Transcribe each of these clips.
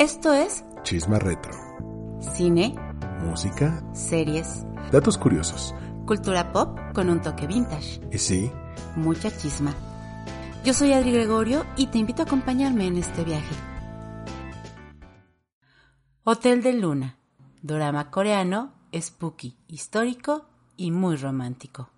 Esto es Chisma Retro. cine, Música. series, Datos curiosos. cultura pop con un toque vintage, Y sí, mucha chisma. Yo soy Adri Gregorio y te invito a acompañarme en este viaje. Hotel de Luna, drama coreano, spooky, histórico y muy romántico.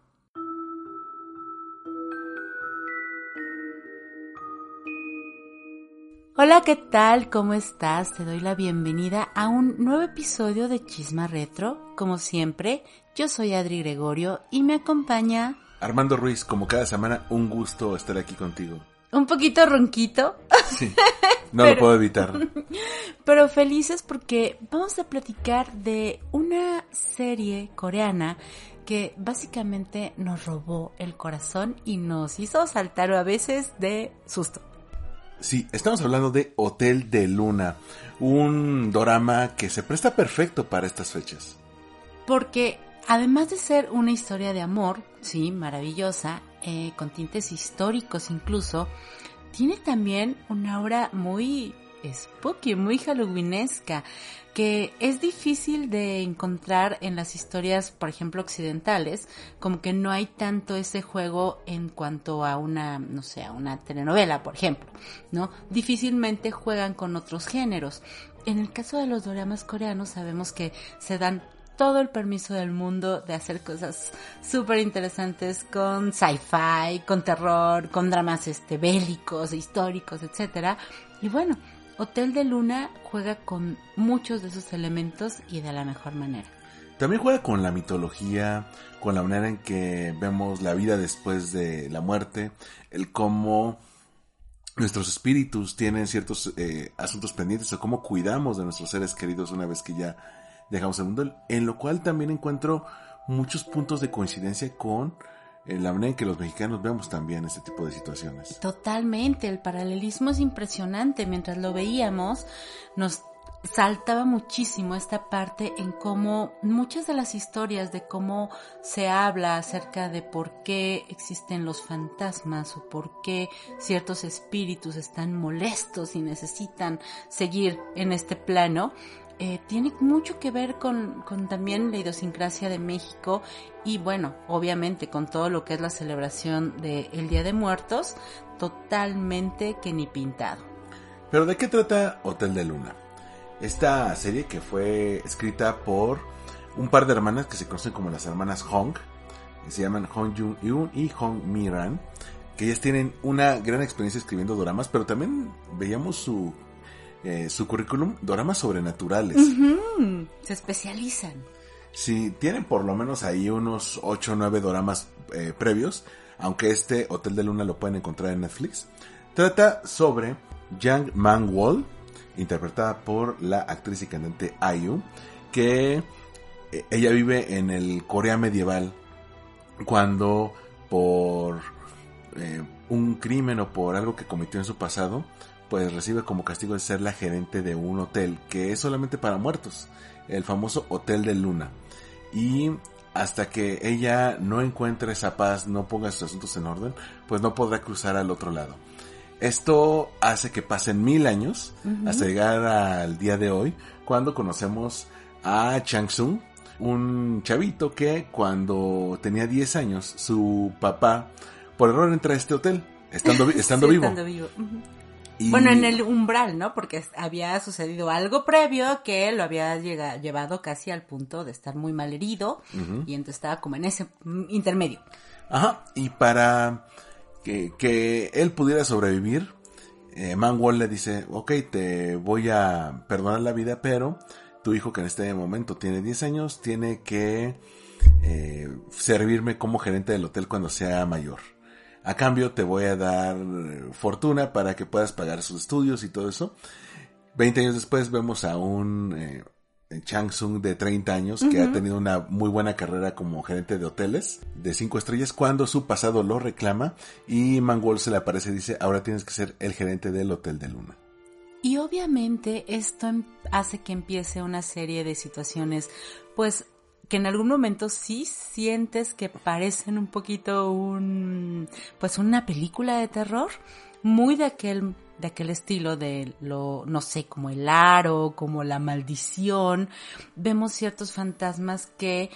Hola, ¿qué tal? ¿Cómo estás? Te doy la bienvenida a un nuevo episodio de Chisma Retro. Como siempre, yo soy Adri Gregorio y me acompaña Armando Ruiz, como cada semana, un gusto estar aquí contigo. un poquito ronquito, Sí, no Pero- lo puedo evitar. pero felices porque vamos a platicar de una serie coreana que básicamente nos robó el corazón y nos hizo saltar a veces de susto. Sí, estamos hablando de Hotel de Luna, un dorama que se presta perfecto para estas fechas. Porque además de ser una historia de amor, sí, maravillosa, eh, con tintes históricos incluso, tiene también una aura muy spooky, muy halloweenesca, que es difícil de encontrar en las historias, por ejemplo, occidentales, como que no hay tanto ese juego en cuanto a una, no sé, a una telenovela, por ejemplo, ¿no? Difícilmente juegan con otros géneros. En el caso de los doramas coreanos sabemos que se dan todo el permiso del mundo de hacer cosas súper interesantes con sci-fi, con terror, con dramas este bélicos, históricos, etcétera. Y bueno, Hotel de Luna juega con muchos de esos elementos y de la mejor manera. También juega con la mitología, con la manera en que vemos la vida después de la muerte, el cómo nuestros espíritus tienen ciertos eh, asuntos pendientes o cómo cuidamos de nuestros seres queridos una vez que ya dejamos el mundo, en lo cual también encuentro muchos puntos de coincidencia con la manera en que los mexicanos vemos también este tipo de situaciones. Totalmente, el paralelismo es impresionante. Mientras lo veíamos, nos saltaba muchísimo esta parte en cómo muchas de las historias de cómo se habla acerca de por qué existen los fantasmas o por qué ciertos espíritus están molestos y necesitan seguir en este plano, eh, tiene mucho que ver con, también la idiosincrasia de México y bueno, obviamente con todo lo que es la celebración del Día de Muertos, totalmente que ni pintado. Pero ¿de qué trata Hotel de Luna? Esta serie que fue escrita por un par de hermanas que se conocen como las hermanas Hong, que se llaman Hong Jung Yoon y Hong Miran, que ellas tienen una gran experiencia escribiendo doramas, pero también veíamos su, eh, su currículum, doramas sobrenaturales. Se especializan. Sí, tienen por lo menos ahí unos 8 o 9 doramas eh, previos, aunque este Hotel de Luna lo pueden encontrar en Netflix. Trata sobre Yang Man-wol, interpretada por la actriz y cantante IU, que eh, ella vive en el Corea medieval cuando por eh, un crimen o por algo que cometió en su pasado, pues recibe como castigo de ser la gerente de un hotel que es solamente para muertos, el famoso Hotel de Luna. Y hasta que ella no encuentre esa paz, no ponga sus asuntos en orden, pues no podrá cruzar al otro lado. Esto hace que pasen mil años hasta llegar al día de hoy, cuando conocemos a Chang Sung, un chavito que cuando tenía 10 años, su papá por error entra a este hotel, estando, vi- estando Sí, vivo. estando vivo. Y- Bueno, en el umbral, ¿no? Porque había sucedido algo previo que lo había llega- llevado casi al punto de estar muy mal herido y entonces estaba como en ese intermedio. Ajá, y para que, que él pudiera sobrevivir, eh, Manwall le dice, ok, te voy a perdonar la vida, pero tu hijo que en este momento tiene 10 años tiene que eh, servirme como gerente del hotel cuando sea mayor. A cambio te voy a dar eh, fortuna para que puedas pagar sus estudios y todo eso. Veinte años después vemos a un eh, Chang Sung de 30 años que ha tenido una muy buena carrera como gerente de hoteles de 5 estrellas cuando su pasado lo reclama y Mangol se le aparece y dice ahora tienes que ser el gerente del Hotel de Luna. Y obviamente esto em- hace que empiece una serie de situaciones, pues que en algún momento sí sientes que parecen un poquito un, pues una película de terror, muy de aquel, de aquel estilo de lo, no sé, como el aro, como la maldición. Vemos ciertos fantasmas que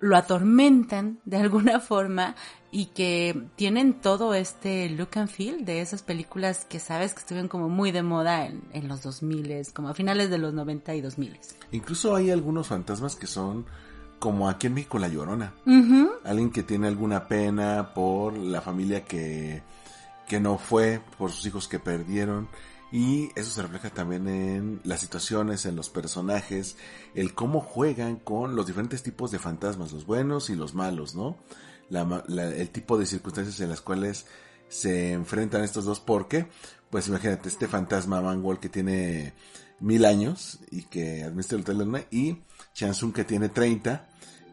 lo atormentan de alguna forma y que tienen todo este look and feel de esas películas que sabes que estuvieron como muy de moda en, en los 2000, como a finales de los 90 y 2000. Incluso hay algunos fantasmas que son como aquí en México La Llorona. Alguien que tiene alguna pena por la familia que, que no fue, por sus hijos que perdieron. Y eso se refleja también en las situaciones, en los personajes, el cómo juegan con los diferentes tipos de fantasmas, los buenos y los malos, ¿no? La la- el tipo de circunstancias en las cuales se enfrentan estos dos, porque, pues imagínate, este fantasma Mangol que tiene mil años y que administra el Hotel Luna, y Chansung que tiene 30,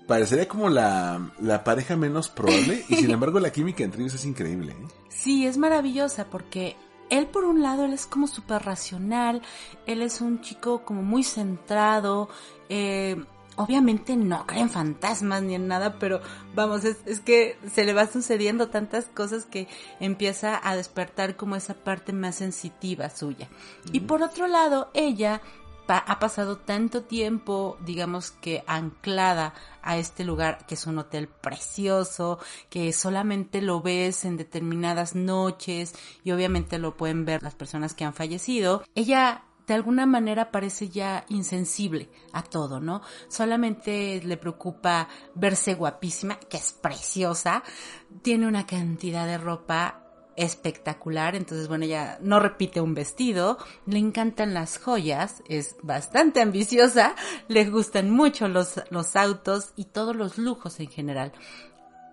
parecería como la, la pareja menos probable, y sin embargo la química entre ellos es increíble, ¿eh? Sí, es maravillosa porque él por un lado, él es como súper racional, él es un chico como muy centrado, eh, obviamente no cree en fantasmas ni en nada, pero vamos, es, es que se le va sucediendo tantas cosas que empieza a despertar como esa parte más sensitiva suya. Y por otro lado, ella pa- ha pasado tanto tiempo, digamos que anclada a este lugar que es un hotel precioso, que solamente lo ves en determinadas noches y obviamente lo pueden ver las personas que han fallecido. Ella de alguna manera parece ya insensible a todo, ¿no? Solamente le preocupa verse guapísima, que es preciosa, tiene una cantidad de ropa espectacular, entonces bueno, ella no repite un vestido, le encantan las joyas, es bastante ambiciosa, le gustan mucho los, los autos y todos los lujos en general.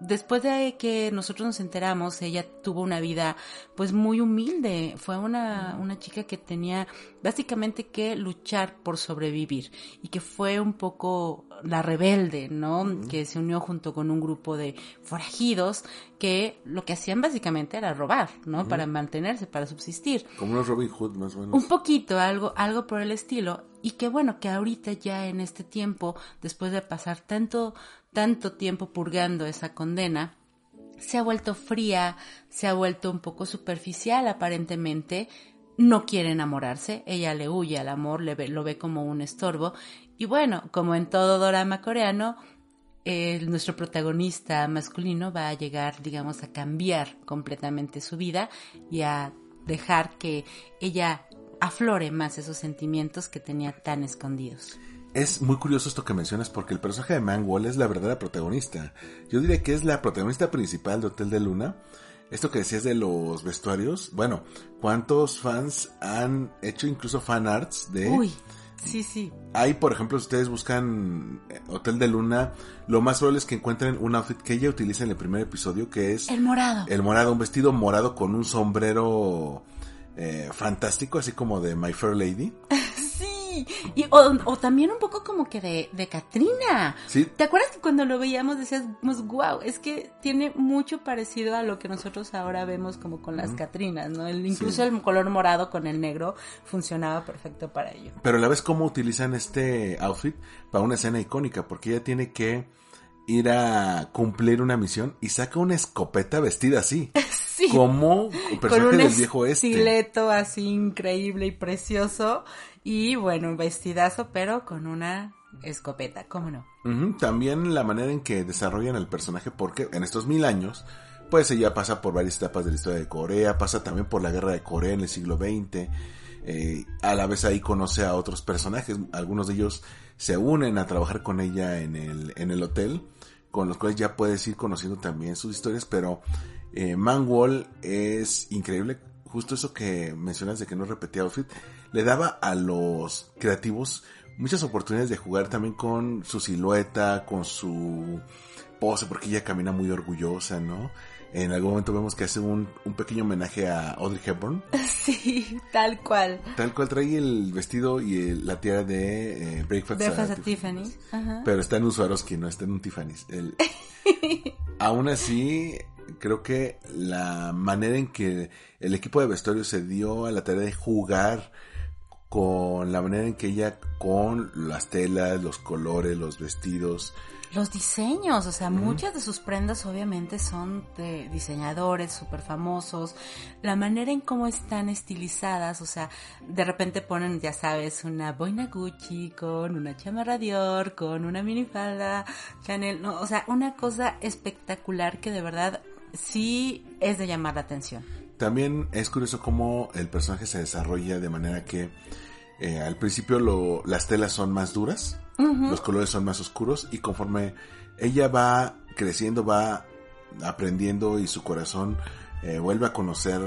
Después de que nosotros nos enteramos, ella tuvo una vida pues muy humilde, fue una, una chica que tenía básicamente que luchar por sobrevivir y que fue un poco la rebelde, ¿no? Que se unió junto con un grupo de forajidos que lo que hacían básicamente era robar, ¿no? Para mantenerse, para subsistir. Como unos Robin Hood más o menos. Un poquito, algo, algo por el estilo. Y que bueno, que ahorita ya en este tiempo, después de pasar tanto, tanto tiempo purgando esa condena, se ha vuelto fría, se ha vuelto un poco superficial aparentemente, no quiere enamorarse, ella le huye al amor, le ve- lo ve como un estorbo. Y bueno, como en todo drama coreano, eh, nuestro protagonista masculino va a llegar, digamos, a cambiar completamente su vida y a dejar que ella aflore más esos sentimientos que tenía tan escondidos. Es muy curioso esto que mencionas porque el personaje de Mangwall es la verdadera protagonista. Yo diría que es la protagonista principal de Hotel de Luna. Esto que decías de los vestuarios, bueno, ¿cuántos fans han hecho incluso fan arts de... Uy, sí, sí. Hay, por ejemplo, si ustedes buscan eh, Hotel de Luna, lo más probable es que encuentren un outfit que ella utiliza en el primer episodio, que es El morado. el morado, un vestido morado con un sombrero eh, fantástico, así como de My Fair Lady. Sí, y, o, o también un poco como que de, de Katrina. Sí, ¿Te acuerdas que cuando lo veíamos decíamos, wow, es que tiene mucho parecido a lo que nosotros ahora vemos como con las Catrinas, ¿no? El, incluso Sí. el color morado con el negro funcionaba perfecto para ello. pero a la vez cómo utilizan este outfit para una escena icónica, porque ella tiene que ir a cumplir una misión y saca una escopeta vestida así, Sí. como un con un del viejo este. estileto así increíble y precioso y bueno, un vestidazo pero con una escopeta, ¿cómo no? También la manera en que desarrollan el personaje, porque en estos mil años, pues ella pasa por varias etapas de la historia de Corea, pasa también por la guerra de Corea en el siglo XX, eh, a la vez ahí conoce a otros personajes, algunos de ellos se unen a trabajar con ella en el, en el hotel, con los cuales ya puedes ir conociendo también sus historias, pero eh, Manwall es increíble, justo eso que mencionas de que no repetía outfit, le daba a los creativos muchas oportunidades de jugar también con su silueta, con su pose porque ella camina muy orgullosa, ¿no? En algún momento vemos que hace un, un pequeño homenaje a Audrey Hepburn. Sí, tal cual. Tal cual trae el vestido y el- la tiara de eh, Breakfast, Breakfast at Tiffany. Ajá. Pero está en un Swarovski, no está en un Tiffany's. El- aún así, creo que la manera en que el equipo de vestuario se dio a la tarea de jugar con la manera en que ella, con las telas, los colores, los vestidos, Los diseños, o sea, muchas de sus prendas obviamente son de diseñadores súper famosos. La manera en cómo están estilizadas, o sea, de repente ponen, ya sabes, una boina Gucci con una chamarra Dior, con una minifalda Chanel, no, o sea, una cosa espectacular que de verdad sí es de llamar la atención. También es curioso cómo el personaje se desarrolla de manera que eh, al principio lo, las telas son más duras, los colores son más oscuros y conforme ella va creciendo, va aprendiendo y su corazón eh, vuelve a conocer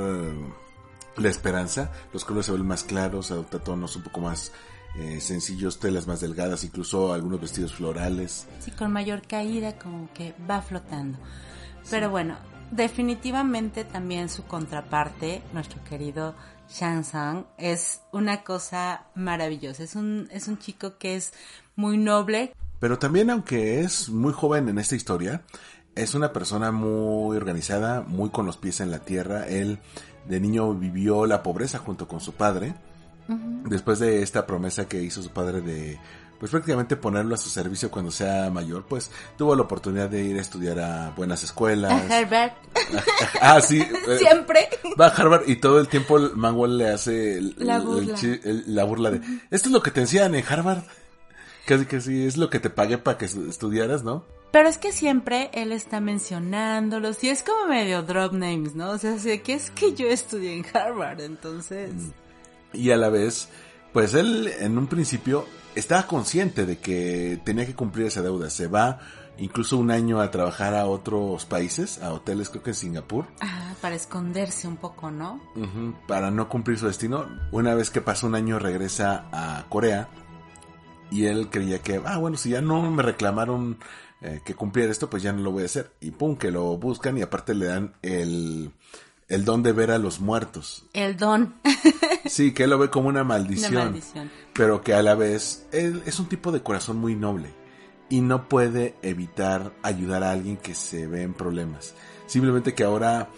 la esperanza, los colores se vuelven más claros, adopta tonos un poco más eh, sencillos, telas más delgadas, incluso algunos vestidos florales. Sí, con mayor caída, como que va flotando. Pero bueno, definitivamente también su contraparte, nuestro querido Shansang, es una cosa maravillosa. Es un, es un chico que es muy noble. Pero también, aunque es muy joven en esta historia, es una persona muy organizada, muy con los pies en la tierra. Él de niño vivió la pobreza junto con su padre. Después de esta promesa que hizo su padre de, pues prácticamente ponerlo a su servicio cuando sea mayor, pues tuvo la oportunidad de ir a estudiar a buenas escuelas. A Herbert, ah, sí. eh, siempre. Va a Harvard y todo el tiempo el Manwell le hace el- La el- el burla. chi- el- la burla de, esto es lo que te enseñan en Harvard. Casi que sí, es lo que te pagué para que estu- estudiaras, ¿no? Pero es que siempre él está mencionándolos y es como medio drop names, ¿no? O sea, así que es que yo estudié en Harvard, entonces... Y a la vez, pues él en un principio estaba consciente de que tenía que cumplir esa deuda. Se va incluso un año a trabajar a otros países, a hoteles, creo que en Singapur, Ah, para esconderse un poco, ¿no? ujú, para no cumplir su destino. Una vez que pasa un año regresa a Corea y él creía que, ah, bueno, si ya no me reclamaron eh, que cumpliera esto, pues ya no lo voy a hacer. Y pum, que lo buscan y aparte le dan el, el don de ver a los muertos. El don. Sí, que él lo ve como una Una maldición. maldición. pero que a la vez él es un tipo de corazón muy noble y no puede evitar ayudar a alguien que se ve en problemas. Simplemente que ahora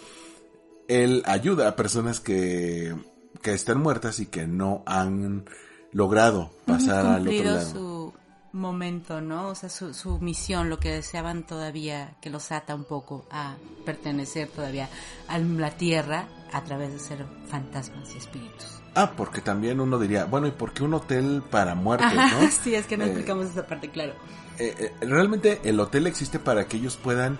él ayuda a personas que, que están muertas y que no han logrado pasar al otro lado. su momento, ¿no? O sea, su, su misión, lo que deseaban todavía, que los ata un poco a pertenecer todavía a la tierra a través de ser fantasmas y espíritus. Ah, porque también uno diría, bueno, ¿y por qué un hotel para muertos, Ajá, no? sí, es que no Eh, explicamos esa parte, claro. eh, eh, realmente el hotel existe para que ellos puedan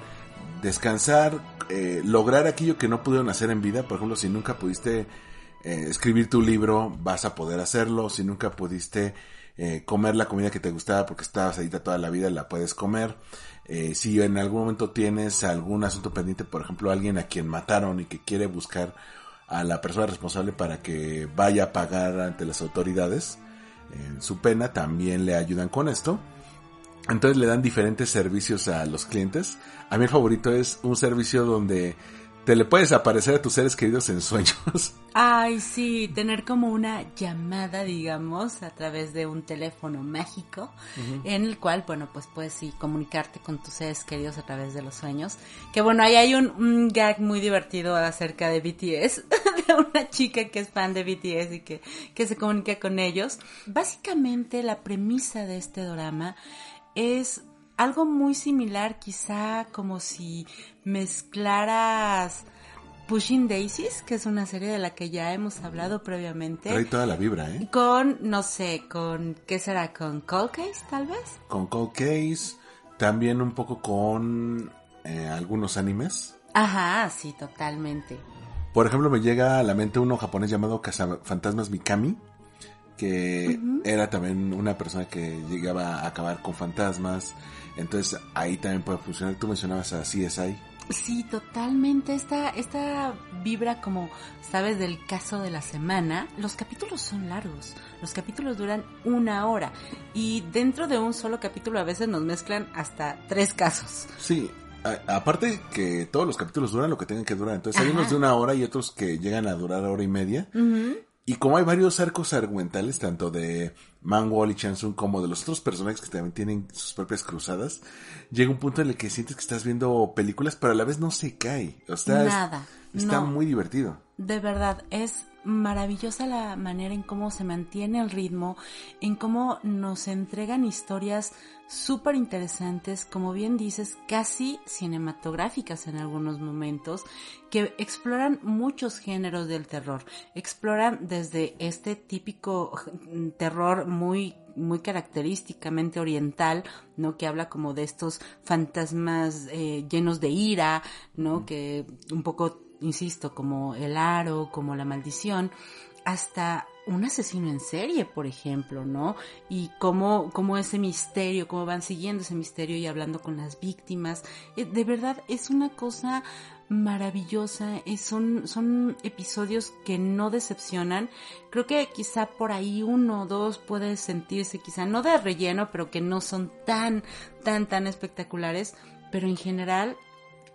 descansar, eh, lograr aquello que no pudieron hacer en vida. Por ejemplo, si nunca pudiste eh, escribir tu libro, vas a poder hacerlo. Si nunca pudiste eh, comer la comida que te gustaba porque estabas ahí toda la vida, la puedes comer. Eh, si en algún momento tienes algún asunto pendiente, por ejemplo, alguien a quien mataron y que quiere buscar a la persona responsable para que vaya a pagar ante las autoridades su pena, también le ayudan con esto. Entonces le dan diferentes servicios a los clientes. A mí el favorito es un servicio donde te le puedes aparecer a tus seres queridos en sueños. Ay, sí, tener como una llamada, digamos, a través de un teléfono mágico, en el cual, bueno, pues puedes sí comunicarte con tus seres queridos a través de los sueños. Que bueno, ahí hay un, un gag muy divertido acerca de BTS, de una chica que es fan de BTS y que, que se comunica con ellos. Básicamente la premisa de este drama es algo muy similar, quizá como si mezclaras Pushing Daisies, que es una serie de la que ya hemos hablado previamente, Trae toda la vibra, ¿eh? con, no sé, con, ¿qué será? ¿Con Cold Case, tal vez? Con Cold Case, también un poco con eh, algunos animes. Ajá, sí, totalmente. Por ejemplo, me llega a la mente uno japonés llamado Fantasmas Mikami, que era también una persona que llegaba a acabar con fantasmas. Entonces ahí también puede funcionar. Tú mencionabas a CSI. Sí, totalmente. Esta, esta vibra como, sabes, del caso de la semana. Los capítulos son largos. Los capítulos duran una hora. Y dentro de un solo capítulo a veces nos mezclan hasta tres casos. Sí, a- aparte que todos los capítulos duran lo que tengan que durar. Entonces hay unos de una hora y otros que llegan a durar hora y media. Y como hay varios arcos argumentales, tanto de Manwall y Chansung como de los otros personajes que también tienen sus propias cruzadas, llega un punto en el que sientes que estás viendo películas, pero a la vez no se cae. O sea, es- está no. muy divertido. De verdad, es maravillosa la manera en cómo se mantiene el ritmo, en cómo nos entregan historias súper interesantes, como bien dices, casi cinematográficas en algunos momentos, que exploran muchos géneros del terror. Exploran desde este típico terror muy muy característicamente oriental, ¿no? Que habla como de estos fantasmas eh, llenos de ira, ¿no? Que un poco, insisto, como el aro, como la maldición, hasta un asesino en serie, por ejemplo, ¿no? Y cómo, cómo ese misterio, cómo van siguiendo ese misterio y hablando con las víctimas. Eh, De verdad, es una cosa maravillosa, son, son episodios que no decepcionan. Creo que quizá por ahí uno o dos puede sentirse quizá no de relleno, pero que no son tan, tan, tan espectaculares, pero en general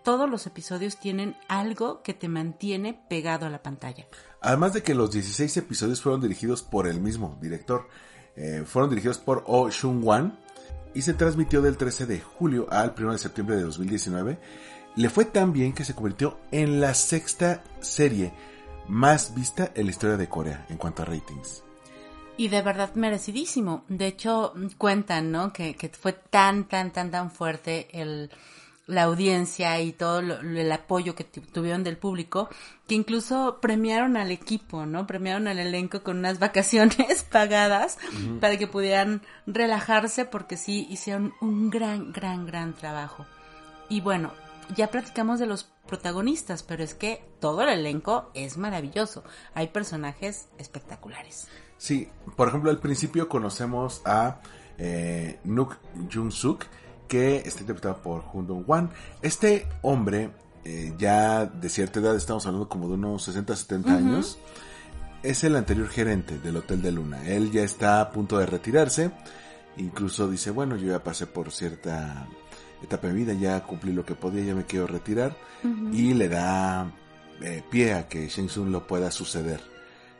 todos los episodios tienen algo que te mantiene pegado a la pantalla. Además de que los 16 episodios fueron dirigidos por el mismo director. Eh, fueron dirigidos por Oh Shun-wan y se transmitió del 13 de julio al 1 de septiembre de 2019. Le fue tan bien que se convirtió en la sexta serie más vista en la historia de Corea en cuanto a ratings. Y de verdad merecidísimo. De hecho, cuentan, ¿no? Que, que fue tan, tan, tan, tan fuerte el, la audiencia y todo lo- el apoyo que tu- tuvieron del público, que incluso premiaron al equipo, ¿no? Premiaron al elenco con unas vacaciones pagadas para que pudieran relajarse porque sí hicieron un gran, gran, gran trabajo. Y bueno, ya platicamos de los protagonistas, pero es que todo el elenco es maravilloso. Hay personajes espectaculares. Sí, por ejemplo, al principio conocemos a eh, Nuk Jung Suk, que está interpretado por Jun Dong Wan. Este hombre, eh, ya de cierta edad, estamos hablando como de unos 60, 70 años, es el anterior gerente del Hotel de Luna. Él ya está a punto de retirarse. Incluso dice, bueno, yo ya pasé por cierta etapa de vida, ya cumplí lo que podía, ya me quiero retirar. Y le da eh, pie a que Shang Tsung lo pueda suceder.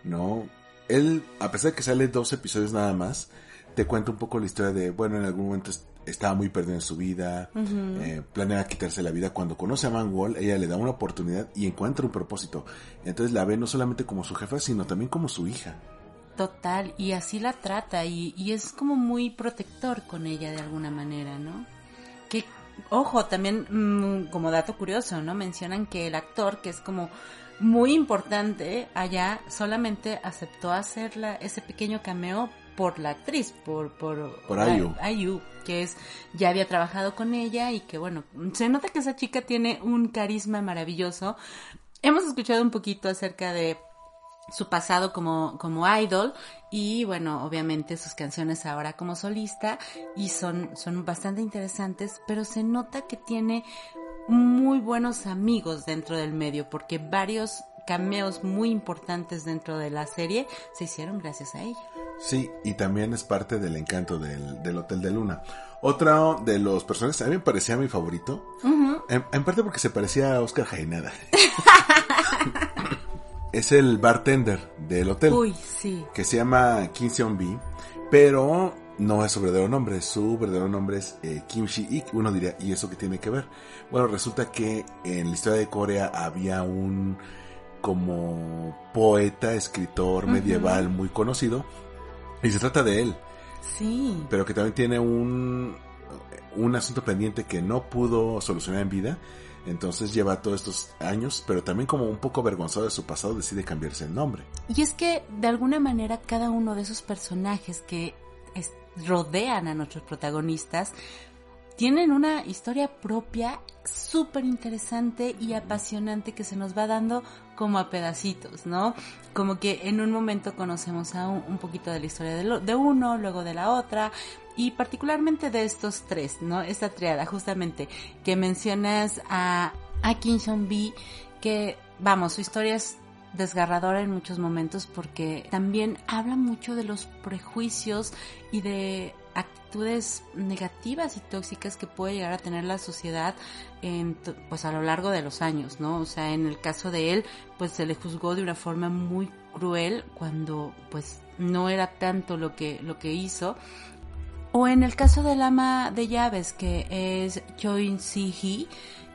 ¿No? Él, a pesar de que sale dos episodios nada más, te cuenta un poco la historia de, bueno, en algún momento estaba muy perdido en su vida, eh, planea quitarse la vida. Cuando conoce a Man Wall, ella le da una oportunidad y encuentra un propósito. Entonces la ve no solamente como su jefa, sino también como su hija. Total, y así la trata, y, y es como muy protector con ella de alguna manera, ¿no? Que, ojo, también mm, como dato curioso, ¿no? Mencionan que el actor, que es como muy importante allá, solamente aceptó hacerla ese pequeño cameo por la actriz, por, por, Por Ayu. Ayu, que es, ya había trabajado con ella y que bueno, se nota que esa chica tiene un carisma maravilloso. Hemos escuchado un poquito acerca de su pasado como, como idol y bueno, obviamente sus canciones ahora como solista y son, son bastante interesantes, pero se nota que tiene muy buenos amigos dentro del medio porque varios cameos muy importantes dentro de la serie se hicieron gracias a ella. Sí, y también es parte del encanto del, del Hotel de Luna. Otro de los personajes, a mí me parecía mi favorito, en, en parte porque se parecía a Oscar Jaenada. es el bartender del hotel. Uy, sí. que se llama Kim Seon B, pero no es su verdadero nombre, su verdadero nombre es eh, Kim Shi-ik. Uno diría, ¿y eso qué tiene que ver? Bueno, resulta que en la historia de Corea había un como poeta, escritor medieval muy conocido, y se trata de él, Sí. pero que también tiene un, un asunto pendiente que no pudo solucionar en vida. Entonces lleva todos estos años, pero también como un poco avergonzado de su pasado, decide cambiarse el nombre. Y es que de alguna manera cada uno de esos personajes que es- rodean a nuestros protagonistas tienen una historia propia súper interesante y apasionante que se nos va dando como a pedacitos, ¿no? Como que en un momento conocemos a un, poquito de la historia de, lo- de uno, luego de la otra, y particularmente de estos tres, ¿no? Esta triada, justamente, que mencionas a a Kim Seon-bi, que, vamos, su historia es desgarradora en muchos momentos porque también habla mucho de los prejuicios y de actitudes negativas y tóxicas que puede llegar a tener la sociedad en, pues a lo largo de los años, ¿no? O sea, en el caso de él, pues se le juzgó de una forma muy cruel cuando pues no era tanto lo que lo que hizo. O en el caso del ama de llaves que es Choi Si-hee,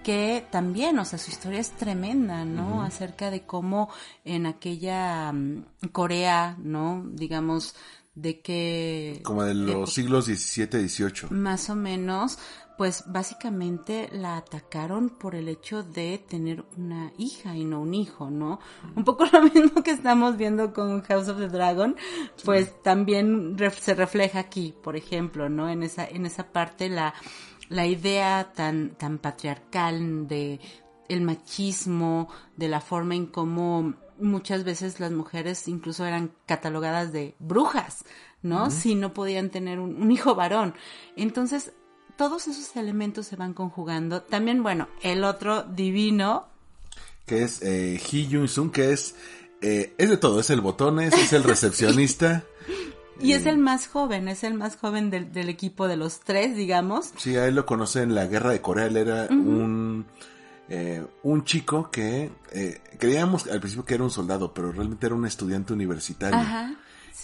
que también, o sea, su historia es tremenda, ¿no? Acerca de cómo en aquella um, Corea, ¿no? Digamos, de que... Como de los siglos XVII, XVIII. Más o menos, pues básicamente la atacaron por el hecho de tener una hija y no un hijo, ¿no? Un poco lo mismo que estamos viendo con House of the Dragon, pues también se refleja aquí, por ejemplo, ¿no? En esa, en esa parte la, la idea tan, tan patriarcal de el machismo, de la forma en cómo muchas veces las mujeres incluso eran catalogadas de brujas, ¿no? Si no podían tener un, hijo varón. Entonces, todos esos elementos se van conjugando. También, bueno, el otro divino. Que es eh, Hee Jun-sung, que es, eh, es de todo, es el botones, es el recepcionista. Y es el más joven, es el más joven del, del, equipo de los tres, digamos. Sí, a él lo conoce en la guerra de Corea, él era un eh, un chico que eh, creíamos al principio que era un soldado, pero realmente era un estudiante universitario.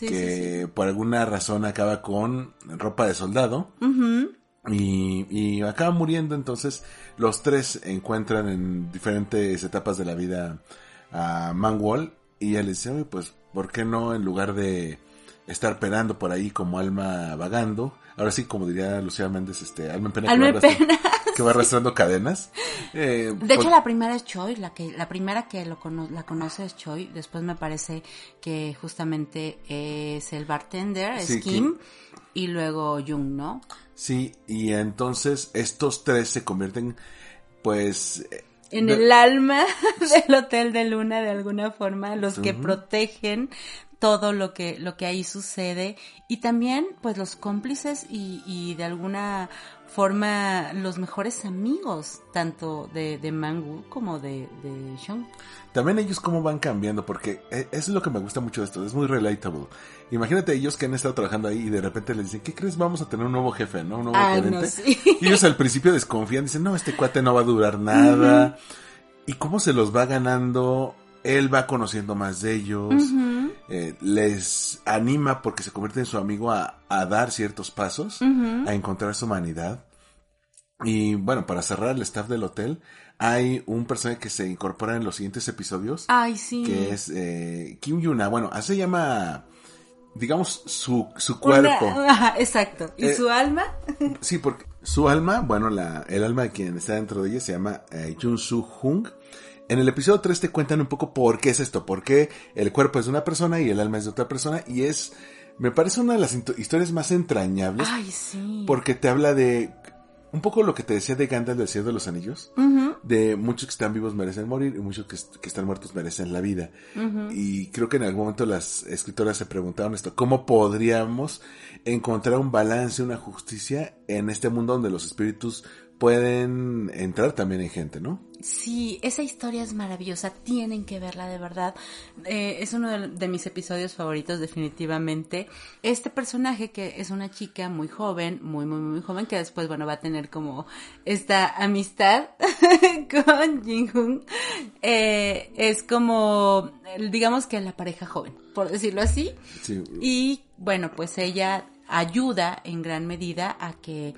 que por alguna razón acaba con ropa de soldado. y, acaba muriendo, entonces los tres encuentran en diferentes etapas de la vida a Manwall y él dice, Oye, pues, ¿por qué no en lugar de estar penando por ahí como alma vagando? Ahora sí, como diría Lucía Méndez, este, alma en pena. Alma en pena que va arrastrando cadenas. Eh, de hecho, la primera es Choi, la que la primera que lo la conoce es Choi. Después me parece que justamente es el bartender, es Kim, y luego Jung, ¿no? Sí, y entonces estos tres se convierten, pues... En el alma del Hotel de Luna, de alguna forma, los que protegen todo lo que, lo que ahí sucede y también pues los cómplices y, y de alguna forma los mejores amigos, tanto de, de Mangu como de, de Sean. También ellos cómo van cambiando, porque eso es lo que me gusta mucho de esto, es muy relatable. Imagínate ellos que han estado trabajando ahí y de repente les dicen, ¿qué crees? Vamos a tener un nuevo jefe, ¿no? Un nuevo gerente. Y ellos al principio desconfían, dicen, no, este cuate no va a durar nada. Y cómo se los va ganando, él va conociendo más de ellos. Eh, les anima porque se convierte en su amigo a, dar ciertos pasos, a encontrar su humanidad. Y bueno, para cerrar el staff del hotel, hay un personaje que se incorpora en los siguientes episodios. Ay, sí. Que es eh, Kim Yuna. Bueno, así se llama, digamos, su, su cuerpo. exacto. ¿Y eh, su alma? sí, porque su alma, bueno, la, el alma de quien está dentro de ella se llama Jun Su Hung. En el episodio 3 te cuentan un poco por qué es esto, por qué el cuerpo es de una persona y el alma es de otra persona y es, me parece una de las historias más entrañables. Ay, sí. Porque te habla de un poco lo que te decía de Gandalf del Cielo de los Anillos, de muchos que están vivos merecen morir y muchos que, están muertos merecen la vida. Y creo que en algún momento las escritoras se preguntaron esto, ¿cómo podríamos encontrar un balance, una justicia en este mundo donde los espíritus pueden entrar también en gente, ¿no? Sí, esa historia es maravillosa, tienen que verla de verdad. Eh, es uno de, mis episodios favoritos definitivamente. Este personaje que es una chica muy joven, muy, muy, muy joven, que después, bueno, va a tener como esta amistad con Jin eh, es como, digamos que la pareja joven, por decirlo así. Y bueno, pues ella ayuda en gran medida a que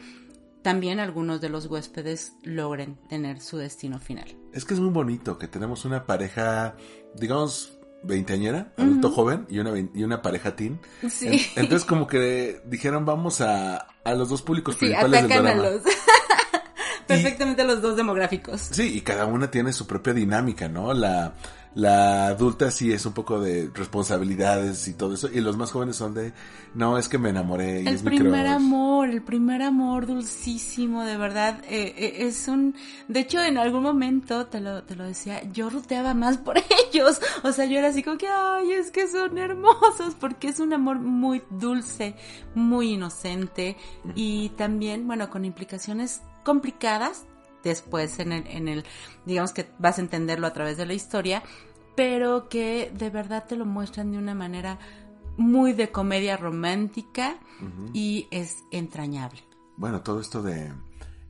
también algunos de los huéspedes logren tener su destino final. Es que es muy bonito que tenemos una pareja, digamos, veinteañera, adulto joven, y una, y una pareja teen. Sí. entonces como que dijeron vamos a, a los dos públicos principales del drama. Perfectamente los dos demográficos. Sí, y cada una tiene su propia dinámica, ¿no? La, la adulta sí es un poco de responsabilidades y todo eso. Y los más jóvenes son de, no, es que me enamoré. Y el es primer amor, el primer amor dulcísimo, de verdad. Eh, eh, es un, de hecho, en algún momento, te lo, te lo decía, yo ruteaba más por ellos. O sea, yo era así como que, ay, es que son hermosos, porque es un amor muy dulce, muy inocente. Y también, bueno, con implicaciones complicadas después en el, en el, digamos que vas a entenderlo a través de la historia, pero que de verdad te lo muestran de una manera muy de comedia romántica y es entrañable. Bueno, todo esto de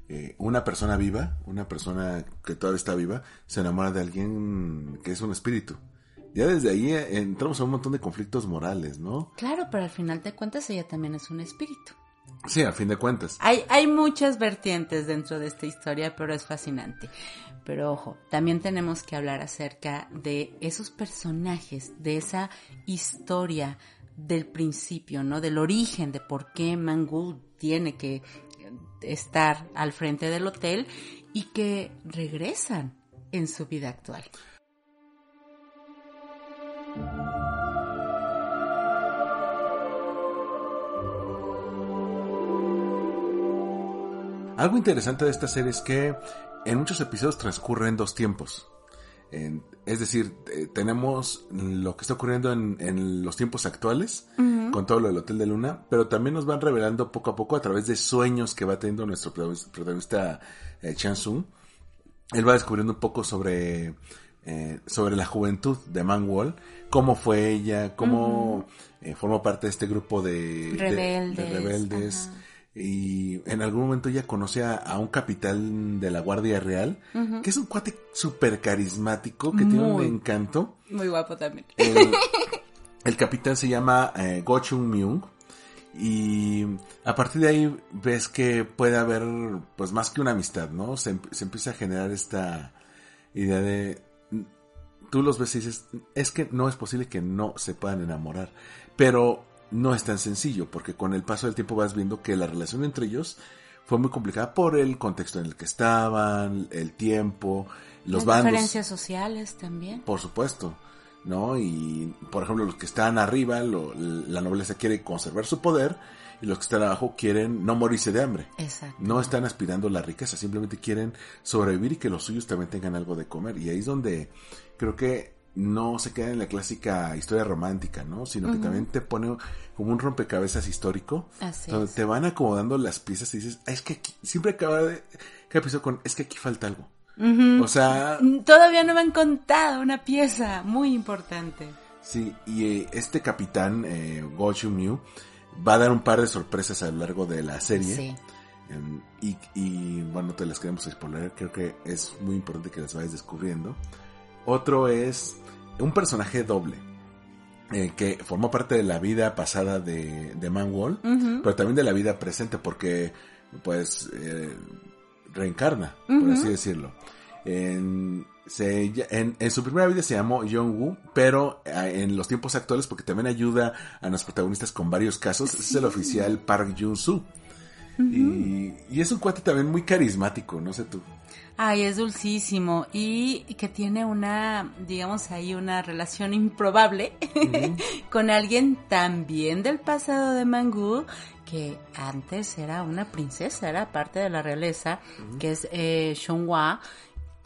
eh, una persona viva, una persona que todavía está viva, se enamora de alguien que es un espíritu. Ya desde ahí eh, entramos a un montón de conflictos morales, ¿no? Claro, pero al final de cuentas ella también es un espíritu. Sí, a fin de cuentas. Hay, hay muchas vertientes dentro de esta historia, pero es fascinante. Pero ojo, también tenemos que hablar acerca de esos personajes, de esa historia del principio, ¿no? Del origen de por qué Mangul tiene que estar al frente del hotel y que regresan en su vida actual. Algo interesante de esta serie es que en muchos episodios transcurren dos tiempos. es decir, eh, tenemos lo que está ocurriendo en, los tiempos actuales, con todo lo del Hotel de Luna, pero también nos van revelando poco a poco a través de sueños que va teniendo nuestro protagonista eh, Chansung. Él va descubriendo un poco sobre, eh, sobre la juventud de Man Wall, cómo fue ella, cómo formó parte de este grupo de rebeldes y en algún momento ella conoce a, un capitán de la Guardia Real, que es un cuate súper carismático, que tiene un encanto. Muy guapo también. El, capitán se llama eh, Go Chung Myung. Y a partir de ahí ves que puede haber, pues más que una amistad, ¿no? Se, se empieza a generar esta idea de, tú los ves y dices, es que no es posible que no se puedan enamorar. Pero no es tan sencillo, porque con el paso del tiempo vas viendo que la relación entre ellos fue muy complicada por el contexto en el que estaban, el tiempo, los Las bandos. diferencias sociales también. Por supuesto, ¿no? Y, por ejemplo, los que están arriba, la nobleza quiere conservar su poder y los que están abajo quieren no morirse de hambre. Exacto. No están aspirando a la riqueza, simplemente quieren sobrevivir y que los suyos también tengan algo de comer. Y ahí es donde creo que no se queda en la clásica historia romántica, ¿no? Sino que también te pone como un rompecabezas histórico, donde te van acomodando las piezas y dices, es que aquí, siempre acaba de, cada episodio con, es que aquí falta algo. O sea... Todavía no me han contado una pieza muy importante. Sí, y eh, este capitán, eh, Go Mew, va a dar un par de sorpresas a lo largo de la serie. Sí. Em, y, y, bueno, te las queremos spoiler, creo que es muy importante que las vayas descubriendo. Otro es un personaje doble. Eh, que formó parte de la vida pasada de, de Manwall, pero también de la vida presente, porque pues eh, reencarna, por así decirlo. En, en, su primera vida se llamó Jong-woo, pero eh, en los tiempos actuales, porque también ayuda a los protagonistas con varios casos, es el oficial Park Jun-soo. y, y, es un cuate también muy carismático, no sé tú. Ay, es dulcísimo. Y que tiene una, digamos ahí, una relación improbable con alguien también del pasado de Mangú, que antes era una princesa, era parte de la realeza, que es eh, Shonghua,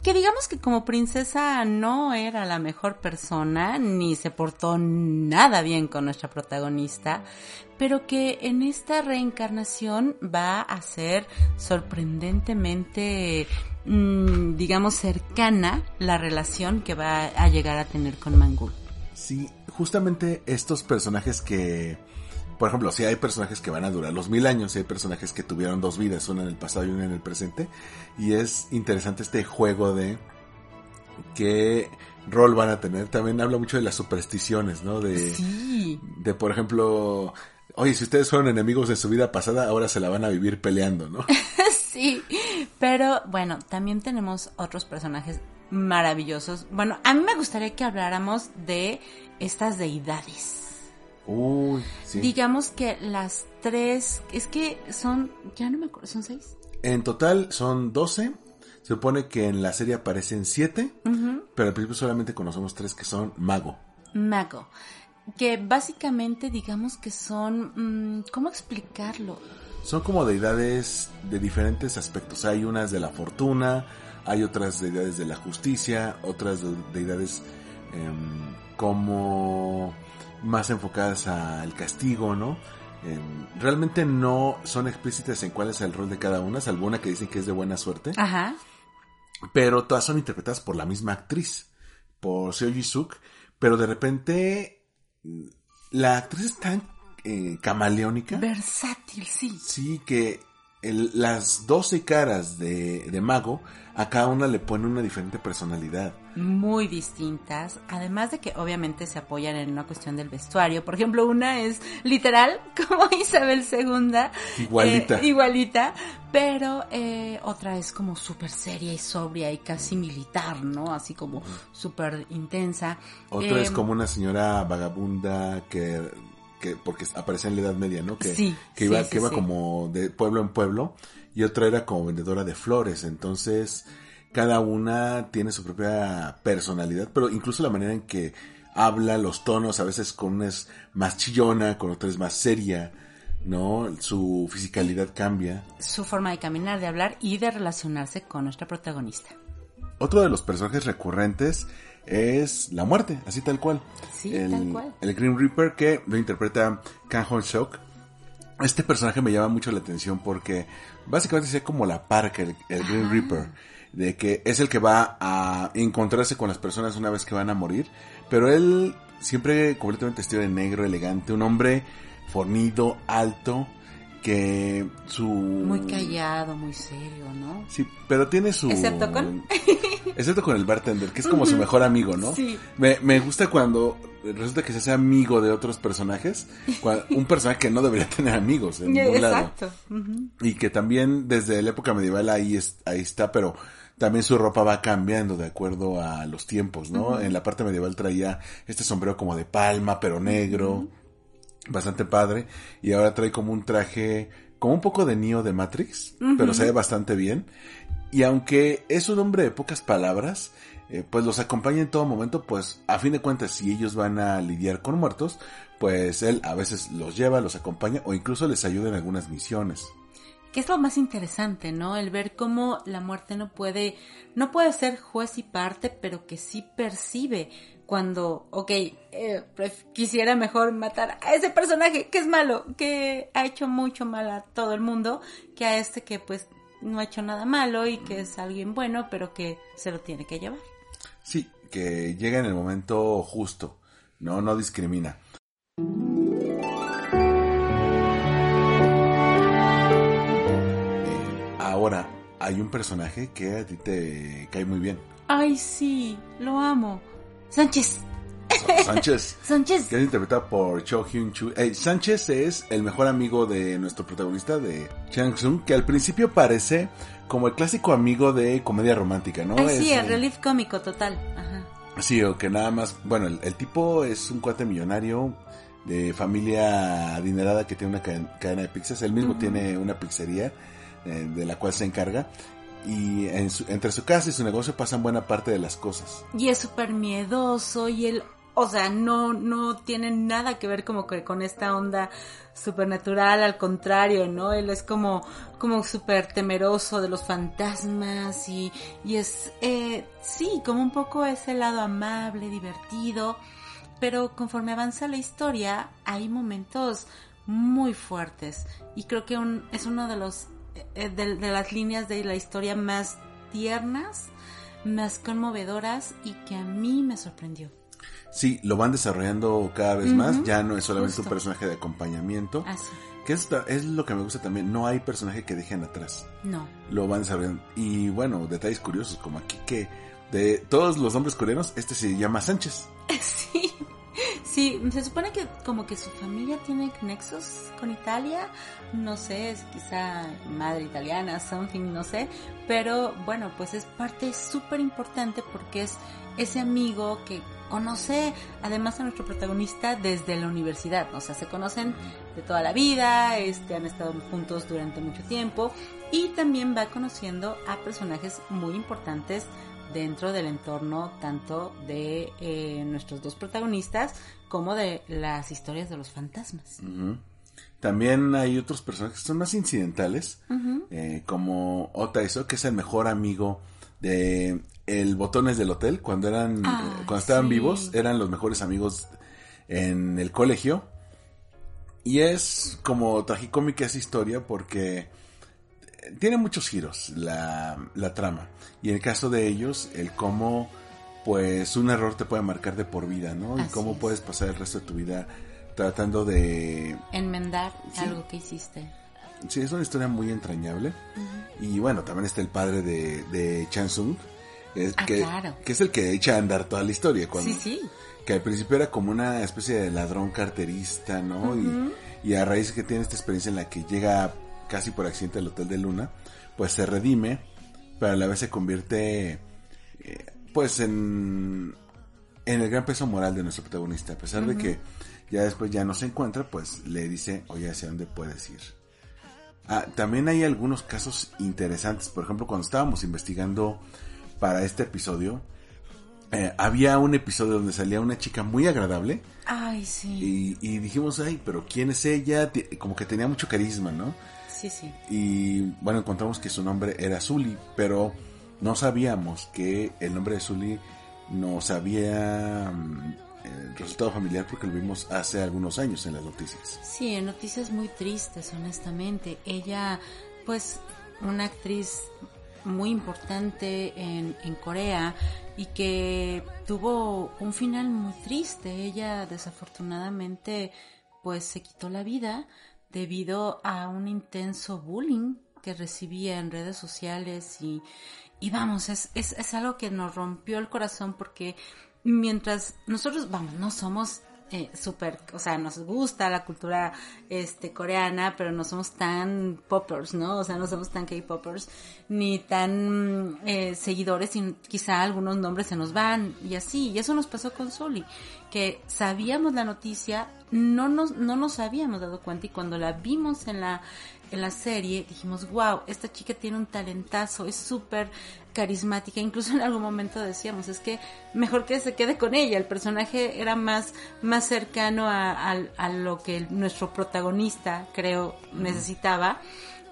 que digamos que como princesa no era la mejor persona, ni se portó nada bien con nuestra protagonista, pero que en esta reencarnación va a ser sorprendentemente Mm, digamos, cercana la relación que va a llegar a tener con Mangul. Sí, justamente estos personajes que, por ejemplo, si hay personajes que van a durar los mil años, hay personajes que tuvieron dos vidas, una en el pasado y una en el presente, y es interesante este juego de qué rol van a tener. También habla mucho de las supersticiones, ¿no? De, sí. de por ejemplo, oye, si ustedes fueron enemigos en su vida pasada, ahora se la van a vivir peleando, ¿no? sí, pero bueno, también tenemos otros personajes maravillosos. Bueno, a mí me gustaría que habláramos de estas deidades. Uy, sí. Digamos que las tres, es que son, ya no me acuerdo, son seis. En total son doce. Se supone que en la serie aparecen siete, pero al principio solamente conocemos tres que son Mago. Mago que básicamente digamos que son, mm, ¿cómo explicarlo? Son como deidades de diferentes aspectos. Hay unas de la fortuna, hay otras deidades de la justicia, otras deidades em, como más enfocadas al castigo, ¿no? Em, realmente no son explícitas en cuál es el rol de cada una, salvo una que dicen que es de buena suerte. Ajá. pero todas son interpretadas por la misma actriz, por Seo Ji-suk, pero de repente mm, la actriz es tan eh, camaleónica. Versátil, sí. Sí, que el- las 12 caras de, de Mago, a cada una le pone una diferente personalidad. Muy distintas, además de que obviamente se apoyan en una cuestión del vestuario. Por ejemplo, una es literal como Isabel II. Igualita. eh, igualita, pero eh, otra es como súper seria y sobria y casi militar, ¿no? Así como súper intensa. Otra Eh, es como una señora vagabunda que, que porque aparece en la Edad Media, ¿no? Que, Sí, que iba, sí, que iba sí. como de pueblo en pueblo. Y otra era como vendedora de flores. Entonces, cada una tiene su propia personalidad, pero incluso la manera en que habla, los tonos, a veces con una es más chillona, con otra es más seria, ¿no? Su fisicalidad cambia. su forma de caminar, de hablar y de relacionarse con nuestra protagonista. Otro de los personajes recurrentes es la muerte, así tal cual. Sí, el, tal cual. El Grim Reaper que lo interpreta Kang Hong Seok. Este personaje me llama mucho la atención porque básicamente sería como la parca, el, el Grim Ah. Reaper, de que es el que va a encontrarse con las personas una vez que van a morir, pero él siempre completamente vestido de negro, elegante, un hombre fornido, alto, que su... Muy callado, muy serio, ¿no? Sí, pero tiene su... Excepto con- Excepto con el bartender, que es como su mejor amigo, ¿no? Sí. Me, me gusta cuando resulta que se hace amigo de otros personajes. Un personaje que no debería tener amigos en ningún lado. Exacto. Ujú. Y que también desde la época medieval ahí, es- ahí está, pero también su ropa va cambiando de acuerdo a los tiempos, ¿no? En la parte medieval traía este sombrero como de palma, pero negro, bastante padre, y ahora trae como un traje, como un poco de Neo de Matrix, pero se ve bastante bien. Y aunque es un hombre de pocas palabras, eh, pues los acompaña en todo momento, pues a fin de cuentas, si ellos van a lidiar con muertos, pues él a veces los lleva, los acompaña o incluso les ayuda en algunas misiones. Que es lo más interesante, ¿no? El ver cómo la muerte no puede, no puede ser juez y parte, pero que sí percibe cuando, ok, eh, quisiera mejor matar a ese personaje que es malo, que ha hecho mucho mal a todo el mundo, que a este que pues no ha hecho nada malo y que es alguien bueno, pero que se lo tiene que llevar. Sí, que llega en el momento justo, no, no discrimina. Hay un personaje que a ti te cae muy bien. Ay, sí, lo amo. Sánchez, Sánchez. Sánchez. que es interpretado por Cho Hyun Chu. Eh, Sánchez es el mejor amigo de nuestro protagonista de Chang Sung, que al principio parece como el clásico amigo de comedia romántica, ¿no? Ay, Es, sí, el eh, relief cómico total. Ajá. Sí, o que nada más, bueno, el, el tipo es un cuate millonario de familia adinerada que tiene una ca- cadena de pizzas. Él mismo tiene una pizzería eh, de la cual se encarga. Y entre su casa y su negocio pasan buena parte de las cosas. Y es súper miedoso y él, o sea, no, no tiene nada que ver como que con esta onda supernatural, al contrario, ¿no? Él es como, como súper temeroso de los fantasmas y, y es, eh, sí, como un poco ese lado amable, divertido, pero conforme avanza la historia hay momentos muy fuertes y creo que un, es uno de los de, de las líneas de la historia más tiernas, más conmovedoras y que a mí me sorprendió. Sí, lo van desarrollando cada vez más. Ya no es solamente justo. un personaje de acompañamiento. Así, Que es, es lo que me gusta también. No hay personaje que dejen atrás. no. Lo van desarrollando. Y bueno, detalles curiosos como aquí que de todos los nombres coreanos, este se llama Sánchez. Sí, sí, se supone que como que su familia tiene nexos con Italia, no sé, es quizá madre italiana, something, no sé, pero bueno, pues es parte súper importante porque es ese amigo que conoce además a nuestro protagonista desde la universidad, o sea, se conocen de toda la vida, este, han estado juntos durante mucho tiempo y también va conociendo a personajes muy importantes dentro del entorno tanto de eh, nuestros dos protagonistas como de las historias de los fantasmas. También hay otros personajes que son más incidentales, eh, como Otaiso, que es el mejor amigo de el Botones del Hotel. Cuando eran, Ah, eh, cuando estaban sí. vivos, eran los mejores amigos en el colegio. Y es como tragicómica esa historia porque tiene muchos giros la, la trama. Y en el caso de ellos, el cómo pues un error te puede marcar de por vida, ¿no? y cómo es. puedes pasar el resto de tu vida tratando de... Enmendar Sí. algo que hiciste. Sí, es una historia muy entrañable. Y bueno, también está el padre de, de Chansung, es Ah, que, claro. que es el que echa a andar toda la historia. Cuando, Sí, sí. Que al principio era como una especie de ladrón carterista, ¿no? y, y a raíz que tiene esta experiencia en la que llega casi por accidente al Hotel de Luna, pues se redime, pero a la vez se convierte, eh, pues en, en el gran peso moral de nuestro protagonista. A pesar de que ya después ya no se encuentra, pues le dice, oye, ¿hacia dónde puedes ir? Ah, también hay algunos casos interesantes. Por ejemplo, cuando estábamos investigando para este episodio, eh, había un episodio donde salía una chica muy agradable Ay, sí. y, y dijimos, ay, pero ¿quién es ella? Como que tenía mucho carisma, ¿no? Sí, sí. Y bueno, encontramos que su nombre era Zully, pero no sabíamos que el nombre de Zully nos había mm, eh, resultado familiar porque lo vimos hace algunos años en las noticias. Sí, en noticias muy tristes, honestamente. Ella, pues, una actriz muy importante en, en Corea y que tuvo un final muy triste. Ella, desafortunadamente, pues se quitó la vida debido a un intenso bullying que recibía en redes sociales y, y vamos, es, es, es algo que nos rompió el corazón porque mientras nosotros, vamos, no somos eh, súper, o sea, nos gusta la cultura este coreana, pero no somos tan poppers, ¿no? O sea, no somos tan K-poppers, ni tan eh, seguidores, y quizá algunos nombres se nos van, y así, y eso nos pasó con Soli, que sabíamos la noticia, no nos, no nos habíamos dado cuenta, y cuando la vimos en la, en la serie, dijimos, wow, esta chica tiene un talentazo, es súper carismática, incluso en algún momento decíamos, es que mejor que se quede con ella, el personaje era más, más cercano a, a- a lo que el- nuestro protagonista, creo, necesitaba.